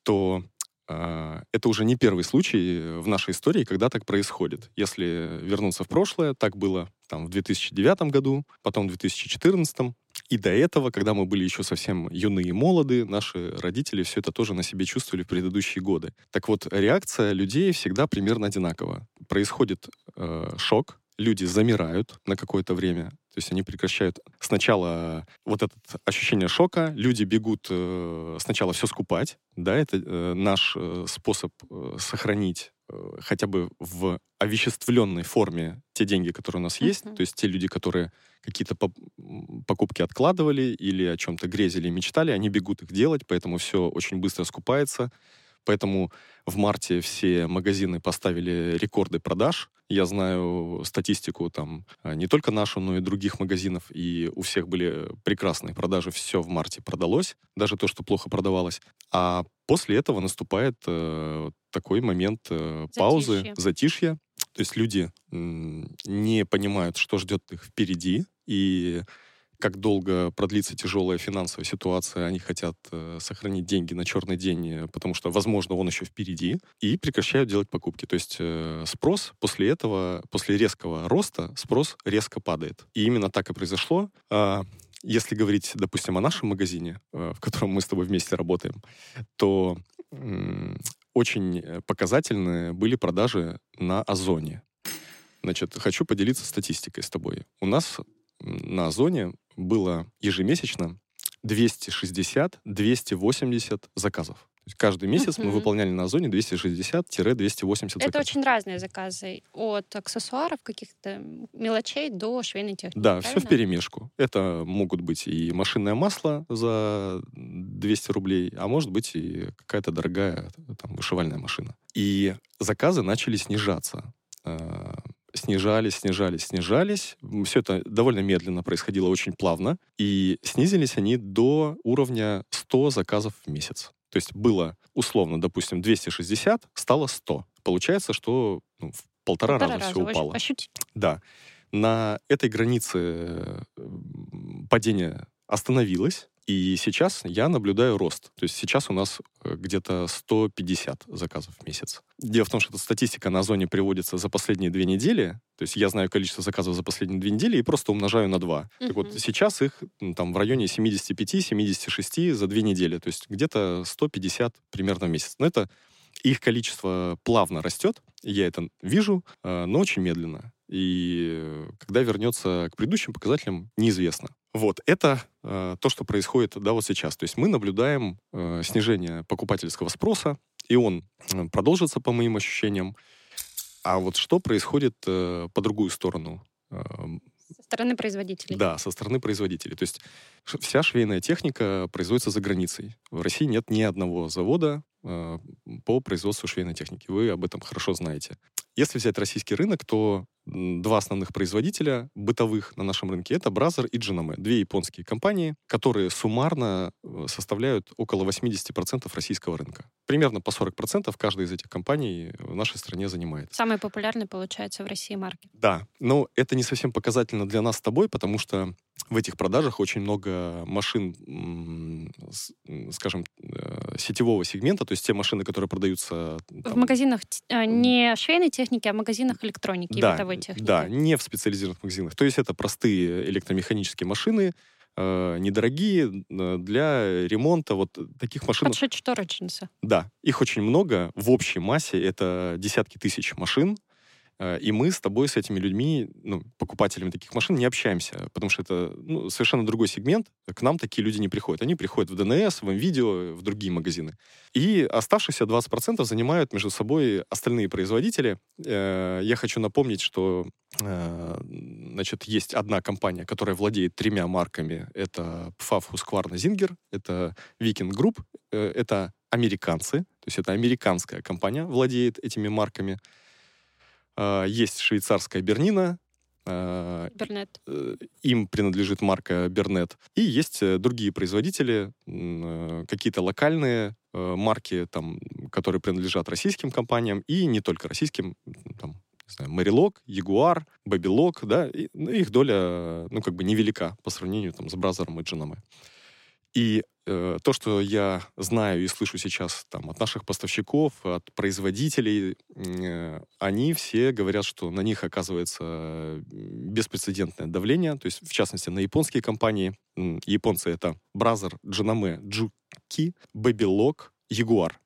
то а, это уже не первый случай в нашей истории, когда так происходит. Если вернуться в прошлое, так было там, в 2009 году, потом в 2014. И до этого, когда мы были еще совсем юные и молоды, наши родители все это тоже на себе чувствовали в предыдущие годы. Так вот, реакция людей всегда примерно одинакова. Происходит э, шок, люди замирают на какое-то время, то есть они прекращают сначала вот это ощущение шока, люди бегут э, сначала все скупать, да, это э, наш э, способ э, сохранить э, хотя бы в овеществленной форме те деньги, которые у нас есть, uh-huh. то есть те люди, которые какие-то по- покупки откладывали или о чем-то грезили, мечтали, они бегут их делать, поэтому все очень быстро скупается, Поэтому в марте все магазины поставили рекорды продаж. Я знаю статистику там а, не только нашу, но и других магазинов, и у всех были прекрасные продажи, все в марте продалось, даже то, что плохо продавалось. А после этого наступает э, такой момент э, паузы, затишья. затишья. То есть люди э, не понимают, что ждет их впереди, и как долго продлится тяжелая финансовая ситуация, они хотят э, сохранить деньги на черный день, э, потому что, возможно, он еще впереди, и прекращают делать покупки. То есть э, спрос после этого, после резкого роста, спрос резко падает. И именно так и произошло. Э, если говорить, допустим, о нашем магазине, э, в котором мы с тобой вместе работаем, то э, очень показательные были продажи на Озоне. Значит, хочу поделиться статистикой с тобой. У нас на Озоне было ежемесячно 260-280 заказов. То есть каждый месяц uh-huh. мы выполняли на Озоне 260-280 заказов. Это очень разные заказы. От аксессуаров, каких-то мелочей до швейной техники. Да, правильно? все в перемешку. Это могут быть и машинное масло за 200 рублей, а может быть и какая-то дорогая там, вышивальная машина. И заказы начали снижаться а, снижались, снижались, снижались. Все это довольно медленно происходило, очень плавно. И снизились они до уровня 100 заказов в месяц. То есть было условно, допустим, 260, стало 100. Получается, что ну, в полтора, полтора раза, раза все упало. Ощутить. Да. На этой границе падение остановилось, и сейчас я наблюдаю рост. То есть сейчас у нас э, где-то 150 заказов в месяц. Дело в том, что эта статистика на Озоне приводится за последние две недели. То есть я знаю количество заказов за последние две недели и просто умножаю на два. Uh-huh. Так вот, сейчас их там в районе 75-76 за две недели. То есть где-то 150 примерно в месяц. Но это их количество плавно растет, я это вижу, э, но очень медленно. И когда вернется к предыдущим показателям, неизвестно. Вот, это э, то, что происходит, да, вот сейчас. То есть мы наблюдаем э, снижение покупательского спроса, и он э, продолжится, по моим ощущениям. А вот что происходит э, по другую сторону? Э, со стороны производителей. Да, со стороны производителей. То есть вся швейная техника производится за границей. В России нет ни одного завода э, по производству швейной техники. Вы об этом хорошо знаете. Если взять российский рынок, то два основных производителя бытовых на нашем рынке это Brother и Janome. Две японские компании, которые суммарно э, составляют около 80% российского рынка. Примерно по 40% каждая из этих компаний в нашей стране занимает. Самый популярный, получается, в России марки. Да, но это не совсем показательно для нас с тобой, потому что в этих продажах очень много машин, скажем, э, сетевого сегмента, то есть те машины, которые продаются... Там, в магазинах а, не швейной техники, а в магазинах электроники да, и бытовой техники. Да, не в специализированных магазинах. То есть это простые электромеханические машины, э, недорогие э, для ремонта вот таких машин. Подшить шторы джинсы. Да, их очень много. В общей массе это десятки тысяч машин. Э, и мы с тобой, с этими людьми, ну, покупателями таких машин, не общаемся, потому что это ну, совершенно другой сегмент. К нам такие люди не приходят. Они приходят в ДНС, в МВидео, в другие магазины. И оставшиеся 20% занимают между собой остальные производители. Э, я хочу напомнить, что э, значит, есть одна компания, которая владеет тремя марками. Это PFAF, Husqvarna, Zinger. Это Viking Group. Это американцы. То есть это американская компания владеет этими марками. А, есть швейцарская Бернина. А, Бернет. Э, им принадлежит марка Бернет. И есть э, другие производители, э, какие-то локальные марки, там, которые принадлежат российским компаниям, и не только российским, там, не знаю, Мэрилок, Ягуар, Бабилок, да, и, ну, их доля, ну, как бы невелика по сравнению там с Бразером и Джинаме. И э, то, что я знаю и слышу сейчас там, от наших поставщиков, от производителей, э, они все говорят, что на них оказывается беспрецедентное давление. То есть, в частности, на японские компании. Японцы — это Brother, Janome, Juki, Baby Lock, Jaguar.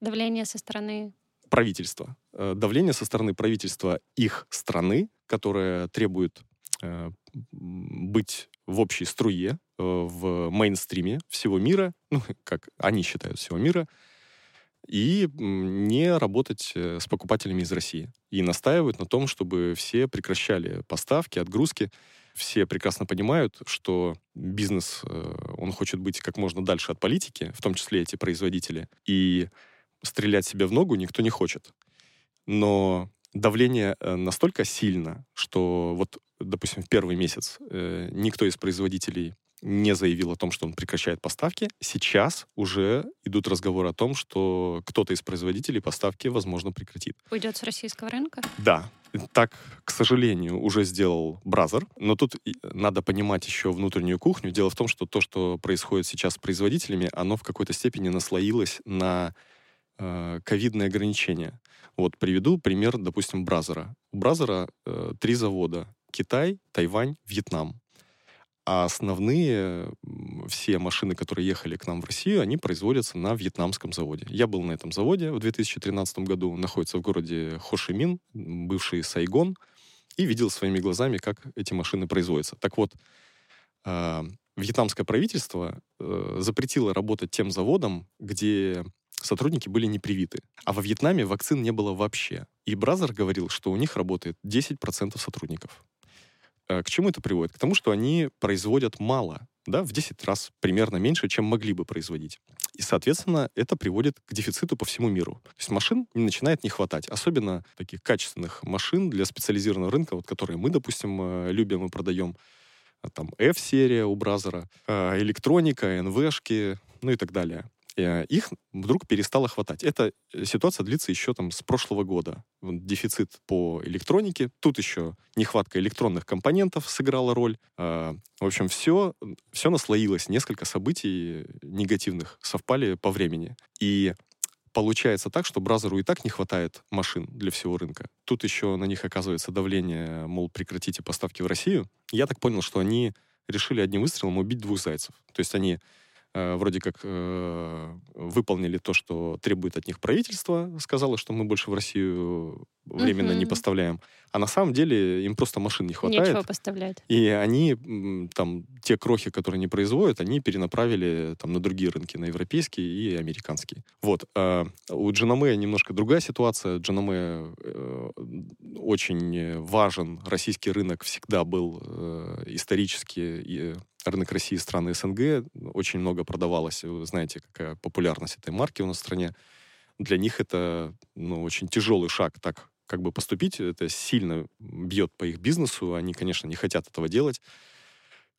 Давление со стороны правительства. Э, давление со стороны правительства их страны, которое требует э, быть в общей струе, в мейнстриме всего мира, ну, (laughs) как они считают всего мира, и не работать э, с покупателями из России. И настаивают на том, чтобы все прекращали поставки, отгрузки. Все прекрасно понимают, что бизнес, э, он хочет быть как можно дальше от политики, в том числе эти производители, и стрелять себе в ногу никто не хочет. Но давление настолько сильно, что вот допустим, в первый месяц э, никто из производителей не заявил о том, что он прекращает поставки. Сейчас уже идут разговоры о том, что кто-то из производителей поставки, возможно, прекратит. Уйдет с российского рынка? Да. Так, к сожалению, уже сделал Бразер. Но тут надо понимать еще внутреннюю кухню. Дело в том, что то, что происходит сейчас с производителями, оно в какой-то степени наслоилось на э, ковидные ограничения. Вот приведу пример, допустим, Бразера. У Бразера э, три завода Китай, Тайвань, Вьетнам. А основные все машины, которые ехали к нам в Россию, они производятся на вьетнамском заводе. Я был на этом заводе в 2013 году, находится в городе Хошимин, бывший Сайгон, и видел своими глазами, как эти машины производятся. Так вот, э, вьетнамское правительство э, запретило работать тем заводом, где сотрудники были не привиты. А во Вьетнаме вакцин не было вообще. И Brother говорил, что у них работает 10% сотрудников. Э, к чему это приводит? К тому, что они производят мало, да, в 10 раз примерно меньше, чем могли бы производить. И, соответственно, это приводит к дефициту по всему миру. То есть машин начинает не хватать. Особенно таких качественных машин для специализированного рынка, вот, которые мы, допустим, э, любим и продаем. Там F-серия у Brother а, э, электроника, NV шки, ну и так далее. Э, их вдруг перестало хватать. Эта э, ситуация длится еще там с прошлого года. Дефицит по электронике, тут еще нехватка электронных компонентов сыграла роль. А, в общем, все, все наслоилось, несколько событий негативных совпали по времени. И получается так, что браузеру и так не хватает машин для всего рынка. Тут еще на них оказывается давление, мол, прекратите поставки в Россию. Я так понял, что они решили одним выстрелом убить двух зайцев. То есть они Э, вроде как э, выполнили то, что требует от них правительство, сказала, что мы больше в Россию временно uh-huh. не поставляем. А на самом деле им просто машин не хватает. Нечего поставлять. И они, там, те крохи, которые не производят, они перенаправили там, на другие рынки, на европейские и американские. Вот. А у Джанаме немножко другая ситуация. Джанаме э, очень важен. Российский рынок всегда был э, исторически рынок России и страны СНГ. Очень много продавалось. Вы знаете, какая популярность этой марки у нас в стране. Для них это ну, очень тяжелый шаг так как бы поступить. Это сильно бьет по их бизнесу. Они, конечно, не хотят этого делать.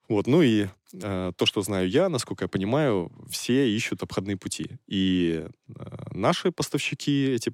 Вот, ну и э, то, что знаю я, насколько я понимаю, все ищут обходные пути. И э, наши поставщики эти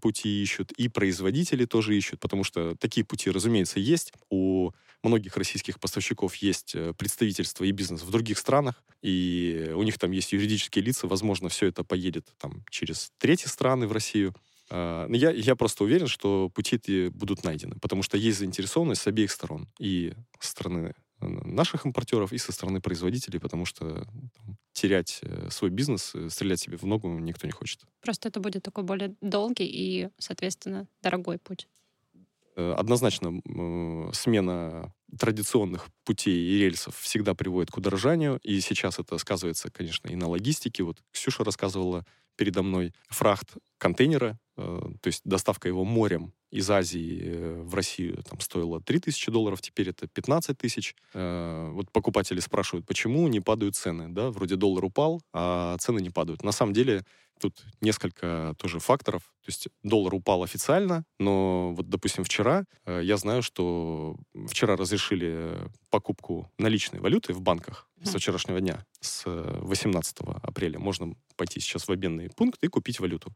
пути ищут, и производители тоже ищут, потому что такие пути, разумеется, есть. У многих российских поставщиков есть э, представительство и бизнес в других странах, и у них там есть юридические лица, возможно, все это поедет там через третьи страны в Россию. Но я, я просто уверен, что пути будут найдены, потому что есть заинтересованность с обеих сторон. И со стороны наших импортеров и со стороны производителей, потому что там, терять э, свой бизнес, э, стрелять себе в ногу никто не хочет. Просто это будет такой более долгий и, соответственно, дорогой путь. Э, однозначно смена традиционных путей и рельсов всегда приводит к удорожанию, и сейчас это сказывается, конечно, и на логистике. Вот Ксюша рассказывала передо мной фрахт контейнера, то есть доставка его морем из Азии в Россию там стоило 3000 долларов, теперь это 15 тысяч. Э, вот покупатели спрашивают, почему не падают цены, да, вроде доллар упал, а цены не падают. На самом деле тут несколько тоже факторов. То есть доллар упал официально, но вот, допустим, вчера э, я знаю, что вчера разрешили покупку наличной валюты в банках со вчерашнего дня, с 18 апреля. Можно пойти сейчас в обменный пункт и купить валюту.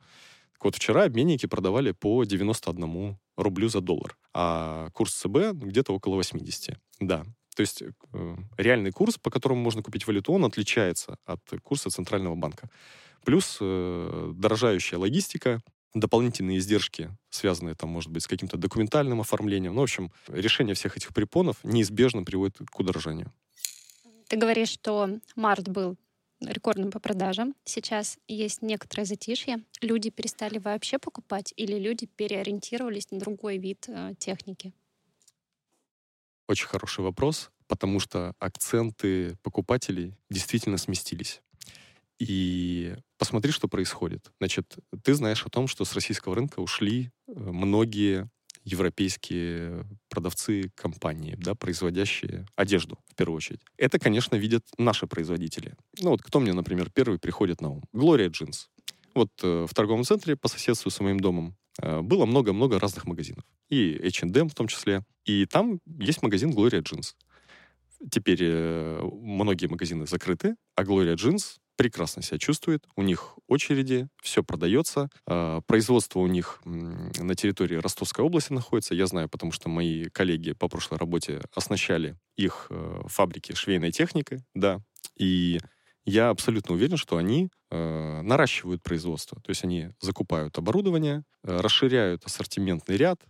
Так вот, вчера обменники продавали по 91 рублю за доллар, а курс ЦБ где-то около 80. Да, то есть э, реальный курс, по которому можно купить валюту, он отличается от курса Центрального банка. Плюс э, дорожающая логистика, дополнительные издержки, связанные там, может быть, с каким-то документальным оформлением. Ну, в общем, решение всех этих препонов неизбежно приводит к удорожанию. Ты говоришь, что март был рекордным по продажам. Сейчас есть некоторое затишье. Люди перестали вообще покупать или люди переориентировались на другой вид э, техники? Очень хороший вопрос, потому что акценты покупателей действительно сместились. И посмотри, что происходит. Значит, ты знаешь о том, что с российского рынка ушли э, многие европейские продавцы компании, да, производящие одежду, в первую очередь. Это, конечно, видят наши производители. Ну вот кто мне, например, первый приходит на ум? Gloria Jeans. Вот э, в торговом центре по соседству с моим домом э, было много-много разных магазинов. И H&M в том числе. И там есть магазин Gloria Jeans. Теперь э, многие магазины закрыты, а Gloria Jeans прекрасно себя чувствует, у них очереди, все продается. А, производство у них на территории Ростовской области находится. Я знаю, потому что мои коллеги по прошлой работе оснащали их э, фабрики швейной техникой, да. И я абсолютно уверен, что они э, наращивают производство. То есть они закупают оборудование, э, расширяют ассортиментный ряд,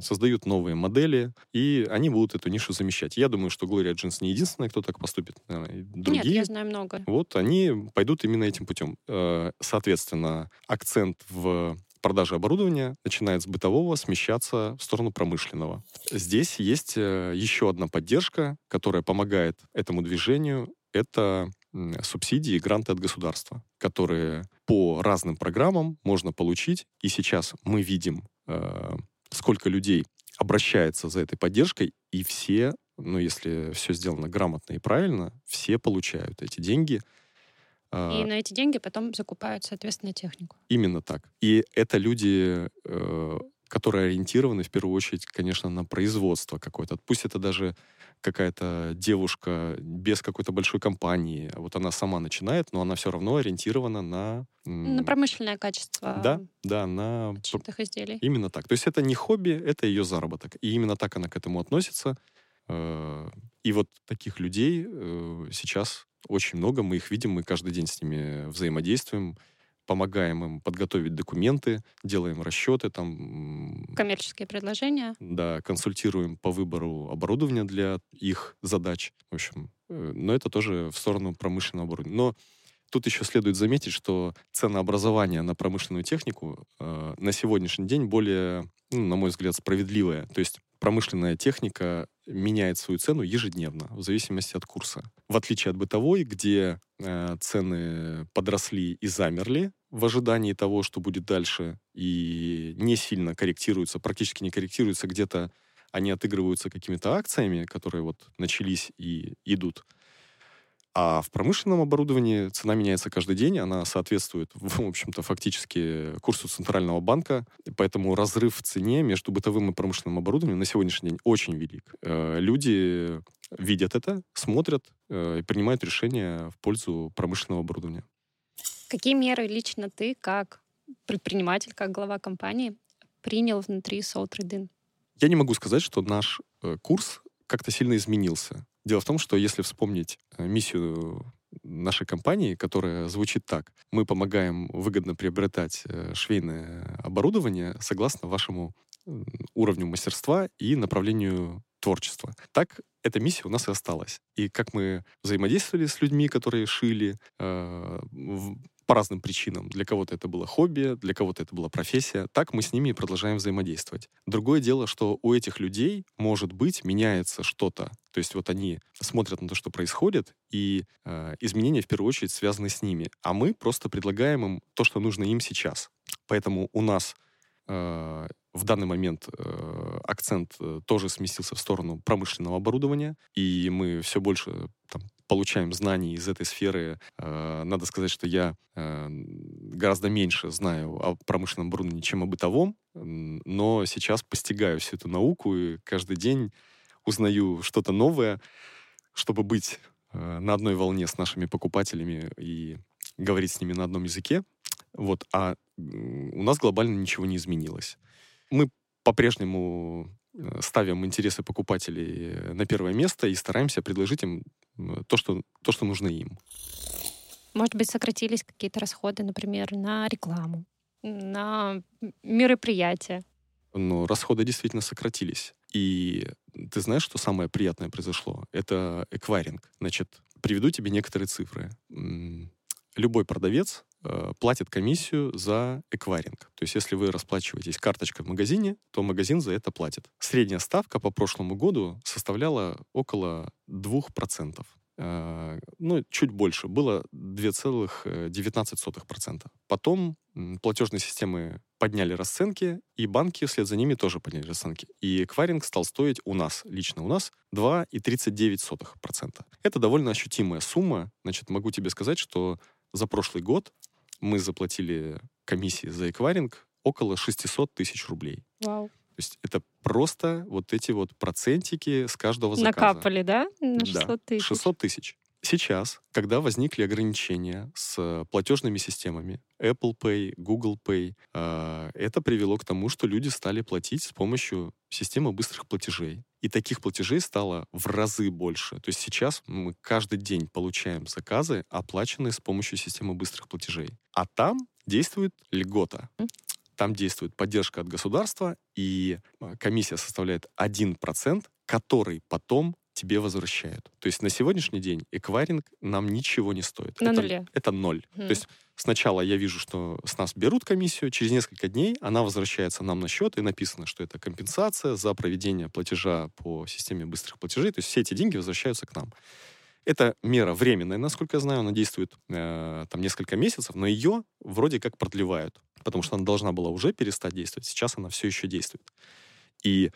создают новые модели, и они будут эту нишу замещать. Я думаю, что Gloria Jeans не единственная, кто так поступит. Другие, Нет, я знаю много. Вот, они пойдут именно этим путем. Э, соответственно, акцент в продаже оборудования начинает с бытового смещаться в сторону промышленного. Здесь есть э, еще одна поддержка, которая помогает этому движению. Это субсидии и гранты от государства, которые по разным программам можно получить. И сейчас мы видим э, сколько людей обращается за этой поддержкой, и все, ну, если все сделано грамотно и правильно, все получают эти деньги. А и на эти деньги потом закупают, соответственно, технику. Именно так. И это люди, э, которые ориентированы в первую очередь, конечно, на производство какое-то. Пусть это даже какая-то девушка без какой-то большой компании, вот она сама начинает, но она все равно ориентирована на... На промышленное качество. Да, да, на... изделий. Именно так. То есть это не хобби, это ее заработок. И именно так она к этому относится. Э, и вот таких людей э, сейчас очень много, мы их видим, мы каждый день с ними взаимодействуем помогаем им подготовить документы, делаем расчеты, там... Коммерческие предложения. Да, консультируем по выбору оборудования для их задач. В общем, э, но это тоже в сторону промышленного оборудования. Но тут еще следует заметить, что ценообразование на промышленную технику э, на сегодняшний день более, ну, на мой взгляд, справедливое. То есть промышленная техника меняет свою цену ежедневно, в зависимости от курса. В отличие от бытовой, где э, цены подросли и замерли в ожидании того, что будет дальше, и не сильно корректируются, практически не корректируются, где-то они отыгрываются какими-то акциями, которые вот начались и идут. А в промышленном оборудовании цена меняется каждый день, она соответствует, (laughs) в общем-то, фактически курсу Центрального банка, поэтому разрыв в цене между бытовым и промышленным оборудованием на сегодняшний день очень велик. Э, люди видят это, смотрят э, и принимают решения в пользу промышленного оборудования. Какие меры лично ты, как предприниматель, как глава компании, принял внутри Soul Trade Я не могу сказать, что наш э, курс как-то сильно изменился. Дело в том, что если вспомнить э, миссию нашей компании, которая звучит так. Мы помогаем выгодно приобретать э, швейное оборудование согласно вашему уровню мастерства и направлению творчества. Так эта миссия у нас и осталась. И как мы взаимодействовали с людьми, которые шили, э, по разным причинам. Для кого-то это было хобби, для кого-то это была профессия. Так мы с ними и продолжаем взаимодействовать. Другое дело, что у этих людей, может быть, меняется что-то. То есть вот они смотрят на то, что происходит, и э, изменения в первую очередь связаны с ними. А мы просто предлагаем им то, что нужно им сейчас. Поэтому у нас э, в данный момент э, акцент э, тоже сместился в сторону промышленного оборудования, и мы все больше там, получаем знаний из этой сферы. Э, надо сказать, что я э, гораздо меньше знаю о промышленном оборудовании, чем о бытовом, но сейчас постигаю всю эту науку и каждый день узнаю что-то новое, чтобы быть э, на одной волне с нашими покупателями и говорить с ними на одном языке. Вот, а у нас глобально ничего не изменилось. Мы по-прежнему ставим интересы покупателей на первое место и стараемся предложить им то, что, то, что нужно им. Может быть, сократились какие-то расходы, например, на рекламу, на мероприятия? Но расходы действительно сократились. И ты знаешь, что самое приятное произошло? Это эквайринг. Значит, приведу тебе некоторые цифры. Любой продавец платит комиссию за эквайринг. То есть если вы расплачиваетесь карточкой в магазине, то магазин за это платит. Средняя ставка по прошлому году составляла около 2%. Э, ну, чуть больше, было 2,19%. Потом платежные системы подняли расценки, и банки вслед за ними тоже подняли расценки. И эквайринг стал стоить у нас, лично у нас, 2,39%. Это довольно ощутимая сумма. Значит, могу тебе сказать, что за прошлый год мы заплатили комиссии за эквайринг около 600 тысяч рублей. Вау. То есть это просто вот эти вот процентики с каждого заказа. Накапали, да? На 600 тысяч. 600 тысяч. Сейчас, когда возникли ограничения с платежными системами, Apple Pay, Google Pay, э, это привело к тому, что люди стали платить с помощью системы быстрых платежей. И таких платежей стало в разы больше. То есть сейчас мы каждый день получаем заказы, оплаченные с помощью системы быстрых платежей. А там действует льгота. Там действует поддержка от государства, и а, комиссия составляет 1%, который потом тебе возвращают. То есть на сегодняшний день эквайринг нам ничего не стоит. На это, нуле. Это ноль. Mm. То есть сначала я вижу, что с нас берут комиссию, через несколько дней она возвращается нам на счет, и написано, что это компенсация за проведение платежа по системе быстрых платежей. То есть все эти деньги возвращаются к нам. Это мера временная, насколько я знаю, она действует э, там несколько месяцев, но ее вроде как продлевают, потому что она должна была уже перестать действовать. Сейчас она все еще действует. И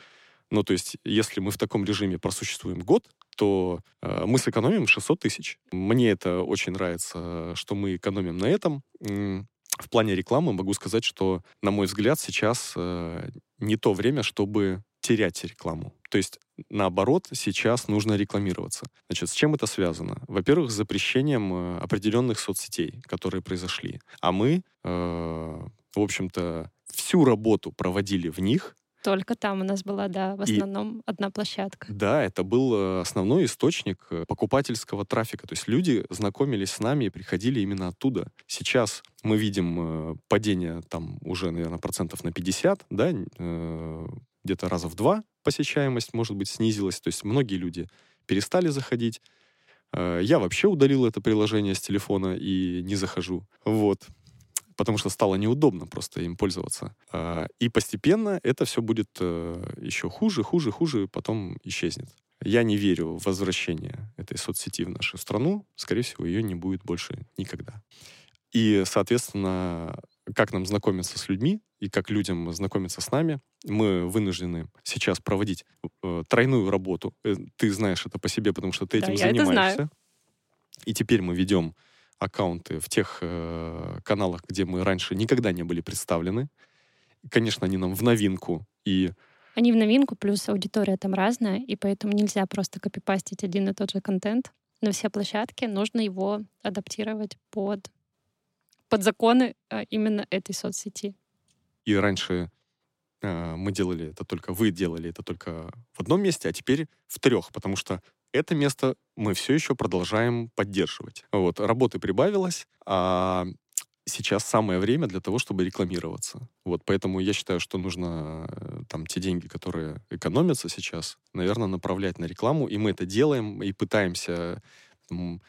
ну, то есть, если мы в таком режиме просуществуем год, то э, мы сэкономим 600 тысяч. Мне это очень нравится, что мы экономим на этом. В плане рекламы могу сказать, что, на мой взгляд, сейчас э, не то время, чтобы терять рекламу. То есть, наоборот, сейчас нужно рекламироваться. Значит, с чем это связано? Во-первых, с запрещением э, определенных соцсетей, которые произошли. А мы, э, в общем-то, всю работу проводили в них, только там у нас была, да, в основном и, одна площадка. Да, это был э, основной источник э, покупательского трафика. То есть люди знакомились с нами и приходили именно оттуда. Сейчас мы видим э, падение там уже, наверное, процентов на 50, да, где-то раза в два посещаемость, может быть, снизилась. То есть многие люди перестали заходить. Я вообще удалил это приложение с телефона и не захожу. Вот потому что стало неудобно просто им пользоваться. А, и постепенно это все будет э, еще хуже, хуже, хуже, потом исчезнет. Я не верю в возвращение этой соцсети в нашу страну. Скорее всего, ее не будет больше никогда. И, соответственно, как нам знакомиться с людьми и как людям знакомиться с нами, мы вынуждены сейчас проводить э, тройную работу. Э, ты знаешь это по себе, потому что ты этим да, занимаешься. И теперь мы ведем аккаунты в тех э, каналах, где мы раньше никогда не были представлены. Конечно, они нам в новинку. И Они в новинку, плюс аудитория там разная, и поэтому нельзя просто копипастить один и тот же контент на все площадки. Нужно его адаптировать под, под законы а, именно этой соцсети. И раньше э, мы делали это только, вы делали это только в одном месте, а теперь в трех, потому что это место мы все еще продолжаем поддерживать. Вот, работы прибавилось, а сейчас самое время для того, чтобы рекламироваться. Вот, поэтому я считаю, что нужно э, там те деньги, которые экономятся сейчас, наверное, направлять на рекламу, и мы это делаем, и пытаемся там,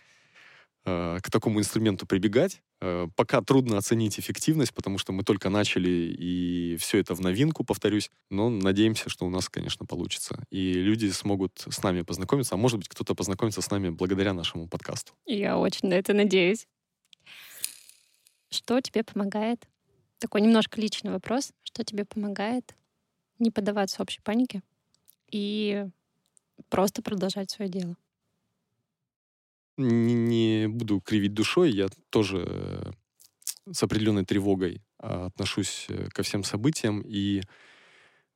э, к такому инструменту прибегать. Э, пока трудно оценить эффективность, потому что мы только начали, и все это в новинку, повторюсь. Но надеемся, что у нас, конечно, получится. И люди смогут с нами познакомиться, а может быть, кто-то познакомится с нами благодаря нашему подкасту. Я очень на это надеюсь. Что тебе помогает? Такой немножко личный вопрос. Что тебе помогает не поддаваться общей панике и просто продолжать свое дело? Не, не буду кривить душой, я тоже э, с определенной тревогой а, отношусь э, ко всем событиям, и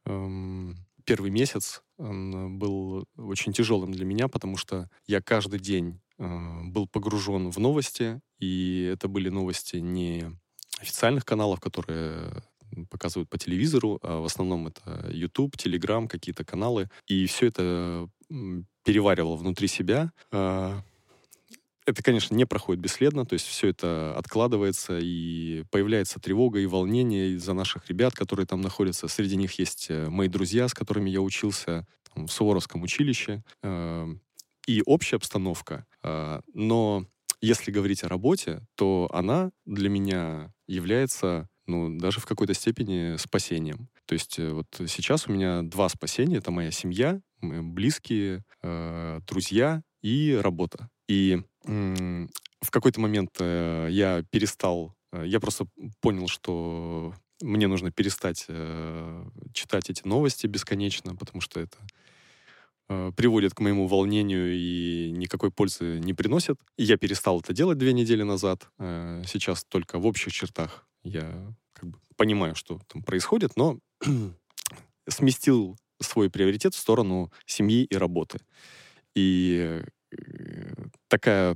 эм, первый месяц он был очень тяжелым для меня, потому что я каждый день э, был погружен в новости, и это были новости не официальных каналов, которые показывают по телевизору, а в основном это YouTube, Telegram, какие-то каналы. И все это переваривал внутри себя. А, это, конечно, не проходит бесследно, то есть все это откладывается, и появляется тревога и волнение из-за наших ребят, которые там находятся. Среди них есть э, мои друзья, с которыми я учился там, в Суворовском училище. А, и общая обстановка. А, но если говорить о работе, то она для меня является, ну, даже в какой-то степени спасением. То есть э, вот сейчас у меня два спасения. Это моя семья, близкие, э, друзья и работа. И э, в какой-то момент э, я перестал, э, я просто понял, что мне нужно перестать э, читать эти новости бесконечно, потому что это приводит к моему волнению и никакой пользы не приносит. Я перестал это делать две недели назад. Сейчас только в общих чертах я как бы понимаю, что там происходит, но (clears throat) сместил свой приоритет в сторону семьи и работы. И такая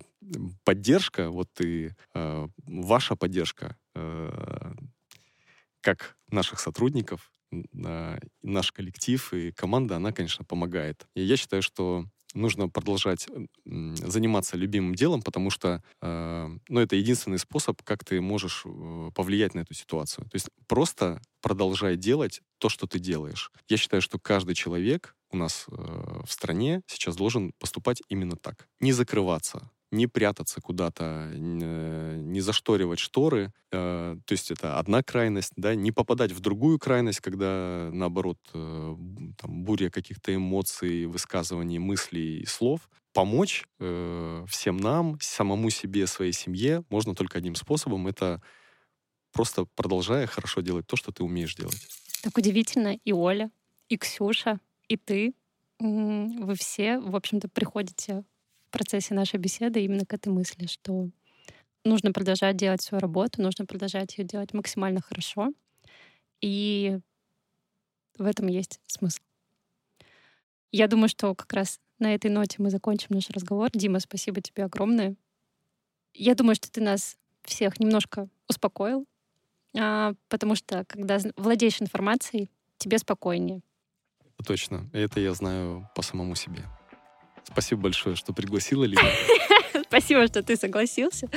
поддержка, вот и э, ваша поддержка, э, как наших сотрудников, наш коллектив и команда, она, конечно, помогает. И я считаю, что нужно продолжать заниматься любимым делом, потому что э, ну, это единственный способ, как ты можешь э, повлиять на эту ситуацию. То есть просто продолжай делать то, что ты делаешь. Я считаю, что каждый человек у нас э, в стране сейчас должен поступать именно так. Не закрываться, не прятаться куда-то, не зашторивать шторы. Э, то есть это одна крайность, да, не попадать в другую крайность, когда, наоборот, э, там, буря каких-то эмоций, высказываний, мыслей и слов. Помочь э, всем нам, самому себе, своей семье можно только одним способом. Это просто продолжая хорошо делать то, что ты умеешь делать. Так удивительно. И Оля, и Ксюша, и ты. Вы все, в общем-то, приходите в процессе нашей беседы именно к этой мысли, что нужно продолжать делать свою работу, нужно продолжать ее делать максимально хорошо. И в этом есть смысл. Я думаю, что как раз на этой ноте мы закончим наш разговор. Дима, спасибо тебе огромное. Я думаю, что ты нас всех немножко успокоил, а, потому что когда владеешь информацией, тебе спокойнее. Точно. Это я знаю по самому себе. Спасибо большое, что пригласила, Лиза. (laughs) Спасибо, что ты согласился.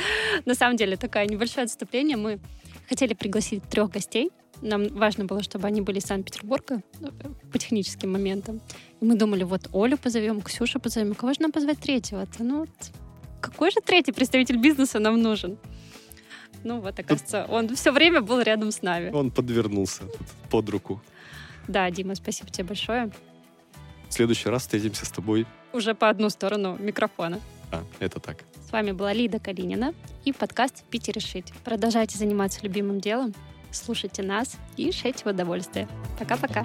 На самом деле, такое небольшое отступление. Мы хотели пригласить трех гостей. Нам важно было, чтобы они были из Санкт-Петербурга ну, по техническим моментам. И мы думали, вот Олю позовем, Ксюшу позовем. Кого же нам позвать третьего-то? Ну, вот, какой же третий представитель бизнеса нам нужен? Ну вот, оказывается, он все время был рядом с нами. Он подвернулся под руку. Да, Дима, спасибо тебе большое. В следующий раз встретимся с тобой. Уже по одну сторону микрофона. А, это так. С вами была Лида Калинина и подкаст «Пить и решить». Продолжайте заниматься любимым делом, слушайте нас и шейте в удовольствие. Пока-пока.